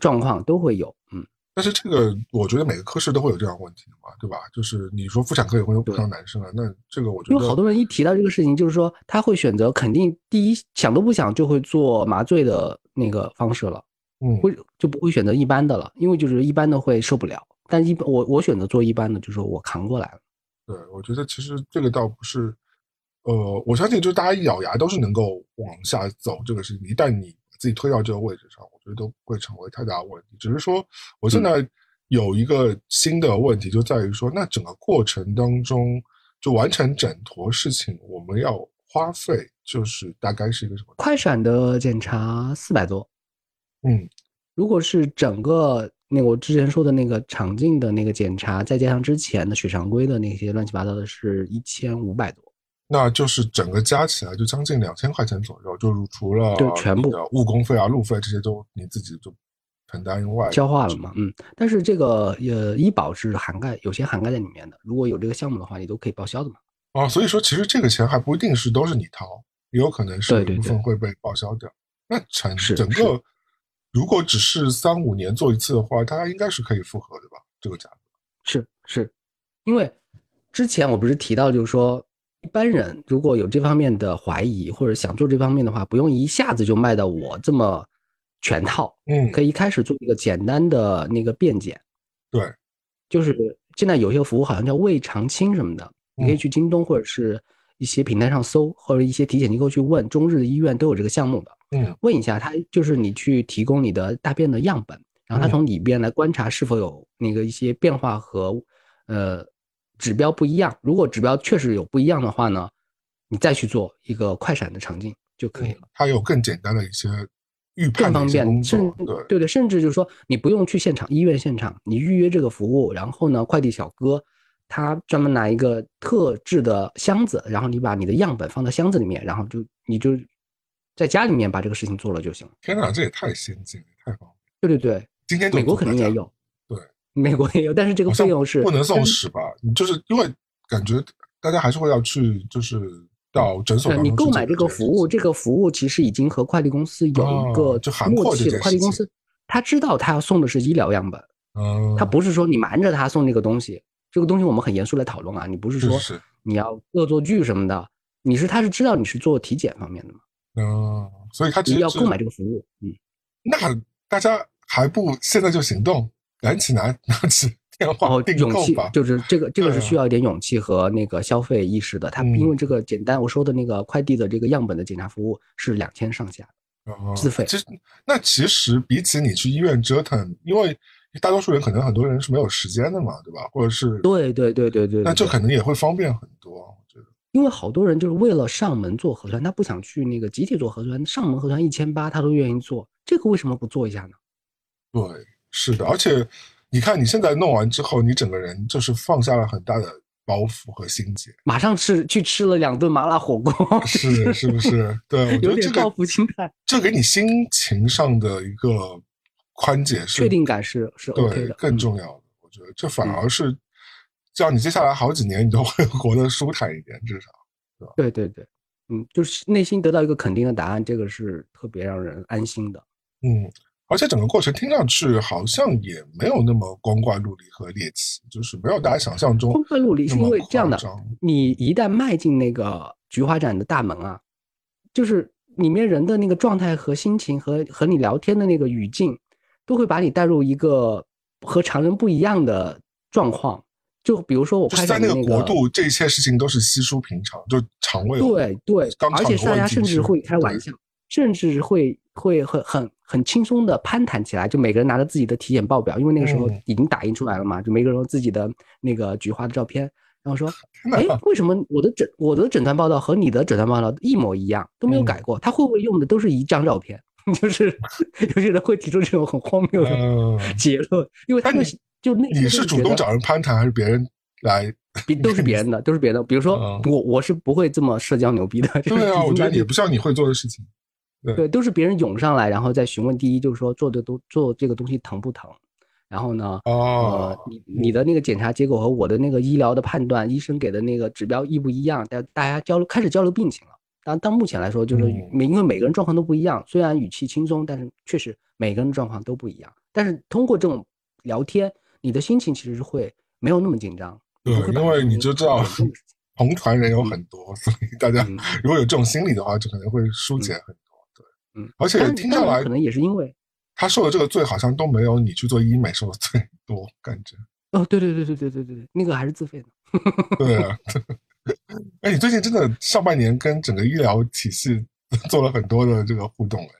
状况都会有，嗯。但是这个我觉得每个科室都会有这样问题嘛，对吧？就是你说妇产科也会有不少男生啊，那这个我觉得因为好多人一提到这个事情，就是说他会选择肯定第一想都不想就会做麻醉的那个方式了，嗯，会就不会选择一般的了，因为就是一般的会受不了，但一般我我选择做一般的，就是我扛过来了。对，我觉得其实这个倒不是，呃，我相信就是大家一咬牙都是能够往下走这个事情。一旦你自己推到这个位置上，我觉得都不会成为太大的问题。只是说，我现在有一个新的问题，就在于说，那整个过程当中，就完成整坨事情，我们要花费就是大概是一个什么？快闪的检查四百多，嗯，如果是整个。那我之前说的那个肠镜的那个检查，再加上之前的血常规的那些乱七八糟的，是一千五百多，那就是整个加起来就将近两千块钱左右，就是除了对全部误工费啊、路费这些都你自己就承担以外，消化了嘛？嗯，但是这个呃医保是涵盖有些涵盖在里面的，如果有这个项目的话，你都可以报销的嘛。啊，所以说其实这个钱还不一定是都是你掏，也有可能是一部分会被报销掉。那整整个。如果只是三五年做一次的话，大家应该是可以复合的吧？这个价格是是，因为之前我不是提到，就是说一般人如果有这方面的怀疑或者想做这方面的话，不用一下子就卖到我这么全套，嗯，可以一开始做一个简单的那个便检，对，就是现在有些服务好像叫胃肠清什么的，你可以去京东或者是一些平台上搜，或者一些体检机构去问，中日的医院都有这个项目的。嗯，问一下他，就是你去提供你的大便的样本，然后他从里边来观察是否有那个一些变化和，呃，指标不一样。如果指标确实有不一样的话呢，你再去做一个快闪的场景就可以了。它有更简单的一些预判更方便，甚对对对，甚至就是说你不用去现场医院现场，你预约这个服务，然后呢，快递小哥他专门拿一个特制的箱子，然后你把你的样本放到箱子里面，然后就你就。在家里面把这个事情做了就行了。天哪，这也太先进了，太方便。对对对，今天美国肯定也有。对，美国也有，但是这个费用是不能送屎吧？就是因为感觉大家还是会要去，就是到诊所。你购买这个服务，这个服务其实已经和快递公司有一个默契的。快递公司他知道他要送的是医疗样本，他不是说你瞒着他送这个东西。这个东西我们很严肃来讨论啊，你不是说你要恶作剧什么的，你是他是知道你是做体检方面的嘛？嗯，所以他只要购买这个服务，嗯，那大家还不现在就行动，赶紧拿 拿起电话订购吧。就是这个，这个是需要一点勇气和那个消费意识的。他因为这个简单，我说的那个快递的这个样本的检查服务是两千上下，自费。其实那其实比起你去医院折腾，因为大多数人可能很多人是没有时间的嘛，对吧？或者是对对对对对，那这可能也会方便很多。因为好多人就是为了上门做核酸，他不想去那个集体做核酸，上门核酸一千八他都愿意做，这个为什么不做一下呢？对，是的，而且你看你现在弄完之后，你整个人就是放下了很大的包袱和心结，马上吃去吃了两顿麻辣火锅，是是不是？对，有点报复心态，这给你心情上的一个宽解是，确定感是是 OK 的，更重要的，我觉得这反而是。这样你接下来好几年你都会 活得舒坦一点，至少，对吧？对对对，嗯，就是内心得到一个肯定的答案，这个是特别让人安心的。嗯，而且整个过程听上去好像也没有那么光怪陆离和猎奇，就是没有大家想象中光怪陆离。是因为这样的，你一旦迈进那个菊花展的大门啊，就是里面人的那个状态和心情和和你聊天的那个语境，都会把你带入一个和常人不一样的状况。就比如说我在那个国度，这一切事情都是稀疏平常，就肠胃对对，而且大家甚至会开玩笑，甚至会会很很很轻松的攀谈起来，就每个人拿着自己的体检报表，因为那个时候已经打印出来了嘛，就每个人自己的那个菊花的照片，然后说，哎，为什么我的诊我的诊断报道和你的诊断报道一模一样，都没有改过？他会不会用的都是一张照片？就是有些人会提出这种很荒谬的结论，因为他就。就那你是主动找人攀谈，还是别人来？都是别人的，都是别的。比如说我，我是不会这么社交牛逼的。对啊，我觉得也不像你会做的事情。对，都是别人涌上来，然后再询问。第一就是说做的都做这个东西疼不疼？然后呢，呃，你你的那个检查结果和我的那个医疗的判断，医生给的那个指标一不一样？大大家交流开始交流病情了。但到目前来说，就是每因为每个人状况都不一样，虽然语气轻松，但是确实每个人状况都不一样。但是通过这种聊天。你的心情其实是会没有那么紧张，对，因为你就知道同团人有很多，所以大家如果有这种心理的话，就可能会疏解很多。对，嗯，而且听下来可能也是因为他受的这个罪好像都没有你去做医美受的罪多，感觉。哦，对对对对对对对对，那个还是自费的。对啊，哎，你最近真的上半年跟整个医疗体系 做了很多的这个互动，哎，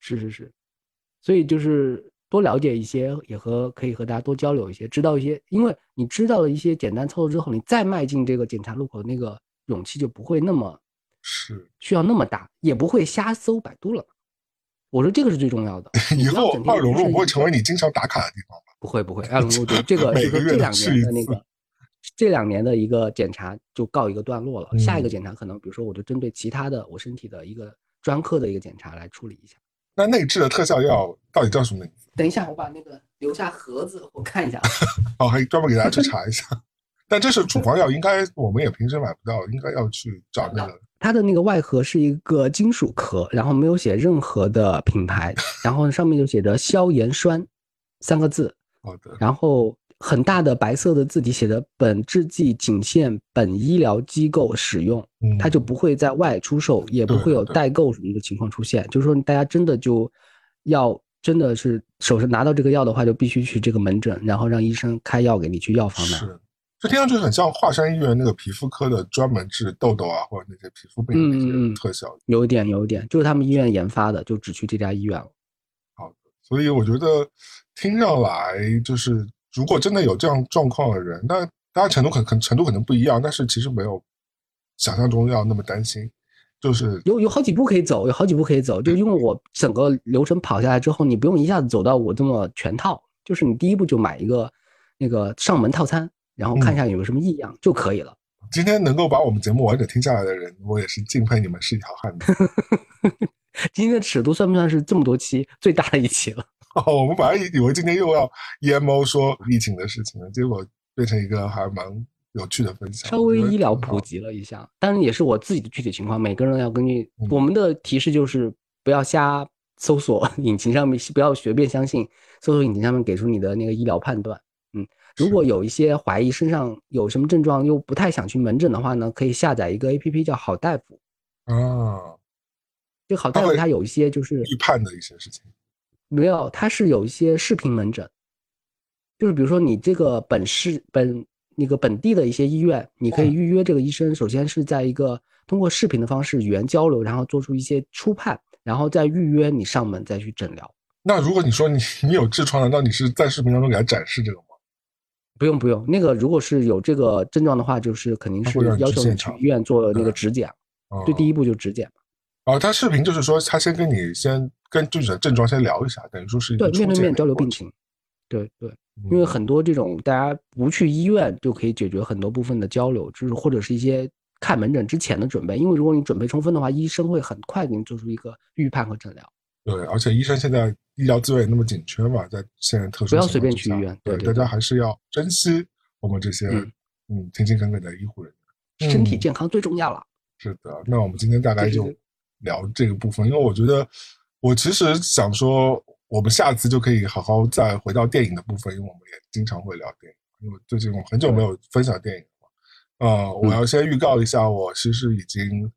是是是，所以就是。多了解一些，也和可以和大家多交流一些，知道一些，因为你知道了一些简单操作之后，你再迈进这个检查路口那个勇气就不会那么是需要那么大，也不会瞎搜百度了。我说这个是最重要的。以后二龙路不会成为你经常打卡的地方吧？不会不会，二龙路 这个就是这两年的那个这两年的一个检查就告一个段落了。下一个检查可能比如说我就针对其他的我身体的一个专科的一个检查来处理一下。那内置的特效药到底叫什么名字？等一下，我把那个留下盒子，我看一下。哦，还专门给大家去查一下。但这是处方药，应该我们也平时买不到，应该要去找那个。它的那个外盒是一个金属壳，然后没有写任何的品牌，然后上面就写着消炎栓三个字。好的。然后。很大的白色的字体写的“本制剂仅限本医疗机构使用”，它就不会在外出售，也不会有代购什么的情况出现。就是说，大家真的就要真的是手上拿到这个药的话，就必须去这个门诊，然后让医生开药给你去药房买。是，这听上去很像华山医院那个皮肤科的专门治痘痘啊，或者那些皮肤病的那些特效。有一点，有一点，就是他们医院研发的，就只去这家医院了。好的，所以我觉得听上来就是。如果真的有这样状况的人，那大家程度可可程度可能不一样，但是其实没有想象中要那么担心，就是有有好几步可以走，有好几步可以走，就因为我整个流程跑下来之后，你不用一下子走到我这么全套，就是你第一步就买一个那个上门套餐，然后看一下有没有什么异样就可以了。今天能够把我们节目完整听下来的人，我也是敬佩你们是一条汉子。今天的尺度算不算是这么多期最大的一期了？哦，我们本来以为今天又要 EMO 说疫情的事情了，结果变成一个还蛮有趣的分享，稍微医疗普及了一下，当然也是我自己的具体情况，每个人要根据我们的提示就是不要瞎搜索 引擎上面，不要随便相信搜索引擎上面给出你的那个医疗判断。嗯，如果有一些怀疑身上有什么症状又不太想去门诊的话呢，可以下载一个 APP 叫好大夫。啊，这好大夫它有一些就是预判的一些事情。没有，它是有一些视频门诊，就是比如说你这个本市本那个本地的一些医院，你可以预约这个医生。首先是在一个通过视频的方式语言交流，然后做出一些初判，然后再预约你上门再去诊疗。那如果你说你你有痔疮，难道你是在视频当中给他展示这个吗？不用不用，那个如果是有这个症状的话，就是肯定是要求你去医院做那个指检，就第一步就指检嘛。哦，他视频就是说他先跟你先。跟具体的症状先聊一下，等于说是对面对面交流病情。对对，因为很多这种大家不去医院就可以解决很多部分的交流，就是或者是一些看门诊之前的准备。因为如果你准备充分的话，医生会很快给你做出一个预判和诊疗。对，而且医生现在医疗资源也那么紧缺嘛，在现在特殊不要随便去医院。对，大家还是要珍惜我们这些嗯勤勤恳恳的医护人员，身体健康最重要了。是的，那我们今天大概就聊这个部分，因为我觉得。我其实想说，我们下次就可以好好再回到电影的部分，因为我们也经常会聊电影。因为最近我很久没有分享电影了。呃，我要先预告一下，我其实已经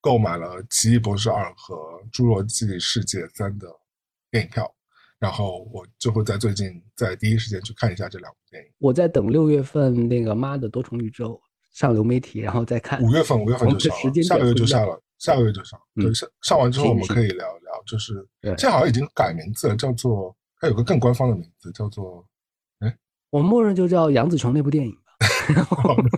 购买了《奇异博士二》和《侏罗纪世界三》的电影票。然后我就会在最近在第一时间去看一下这两部电影。我在等六月份那个《妈的多重宇宙》上流媒体，然后再看。五月份，五月份就上了，下个月就下了，下个月就上。对，上上完之后我们可以聊一聊，就是现在好像已经改名字了，叫做它有个更官方的名字，叫做哎，我默认就叫杨紫琼那部电影吧。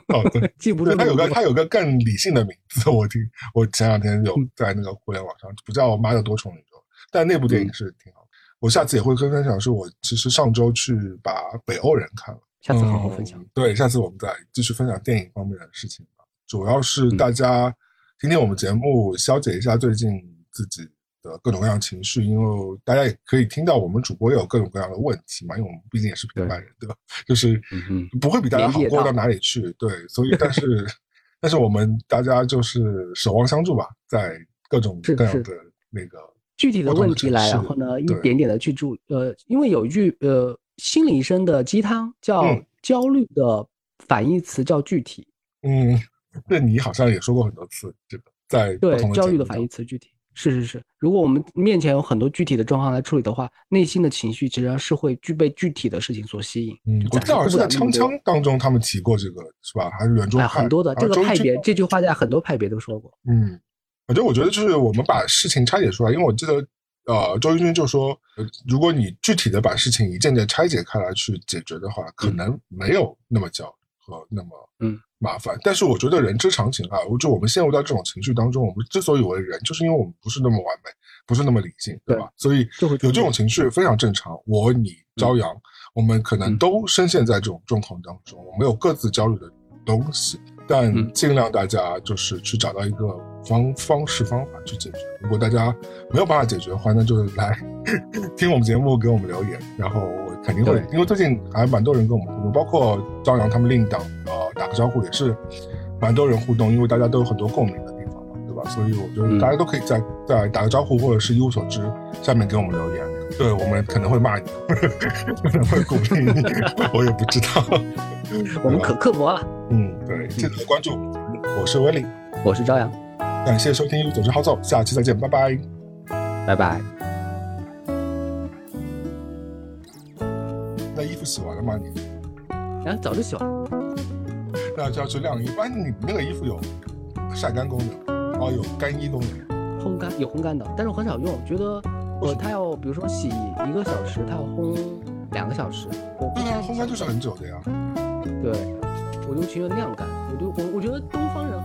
哦，对，记不住。他有个他有个更理性的名字，我听 我前两天有在那个互联网上，不叫《妈的多重宇宙》，但那部电影是挺好。我下次也会跟分享，是我其实上周去把《北欧人》看了，下次好好分享。对，下次我们再继续分享电影方面的事情吧。主要是大家听听我们节目，消解一下最近自己的各种各样情绪，因为大家也可以听到我们主播也有各种各样的问题嘛，因为我们毕竟也是平凡人，对吧？就是不会比大家好过到哪里去。对，所以但是 但是我们大家就是守望相助吧，在各种各样的那个。具体的问题来，然后呢，一点点的去注，呃，因为有一句呃心理医生的鸡汤叫焦虑的反义词叫具体。嗯，那你好像也说过很多次这个，在对焦虑的反义词具体是是是。如果我们面前有很多具体的状况来处理的话，内心的情绪其实是会具备具体的事情所吸引。嗯，我记得好像是在《锵锵》当中他们提过这个，是吧？还是原著哎很多的这个派别，这句话在很多派别都说过。嗯。反正我觉得就是我们把事情拆解出来，因为我记得，呃，周云军就说，如果你具体的把事情一件件拆解开来去解决的话，可能没有那么焦和那么嗯麻烦。但是我觉得人之常情啊，我就我们陷入到这种情绪当中，我们之所以为人，就是因为我们不是那么完美，不是那么理性，对吧？所以有这种情绪非常正常。我、你、朝阳，我们可能都深陷在这种状况当中，我们有各自焦虑的东西。但尽量大家就是去找到一个方方式方法去解决。如果大家没有办法解决的话，那就来 听我们节目，给我们留言，然后我肯定会。因为最近还蛮多人跟我们互动，包括朝阳他们另一档呃打个招呼也是蛮多人互动，因为大家都有很多共鸣的地方嘛，对吧？所以我觉得大家都可以在在打个招呼或者是一无所知下面给我们留言。对我们可能会骂你，可能会鼓励你，我也不知道。我们可刻薄了。嗯，对，记得关注。我是威利，我是朝阳。感谢收听《走之好走》，下期再见，拜拜，拜拜。那衣服洗完了吗？你？啊，早就洗完了。那就要去晾衣。哎，你那个衣服有晒干功能，哦，有干衣功能。烘干有烘干的，但是我很少用，觉得呃，它要比如说洗一个小时，它要烘两个小时。对啊，烘干就是很久的呀。对，我就情愿晾干。我就我我觉得东方人。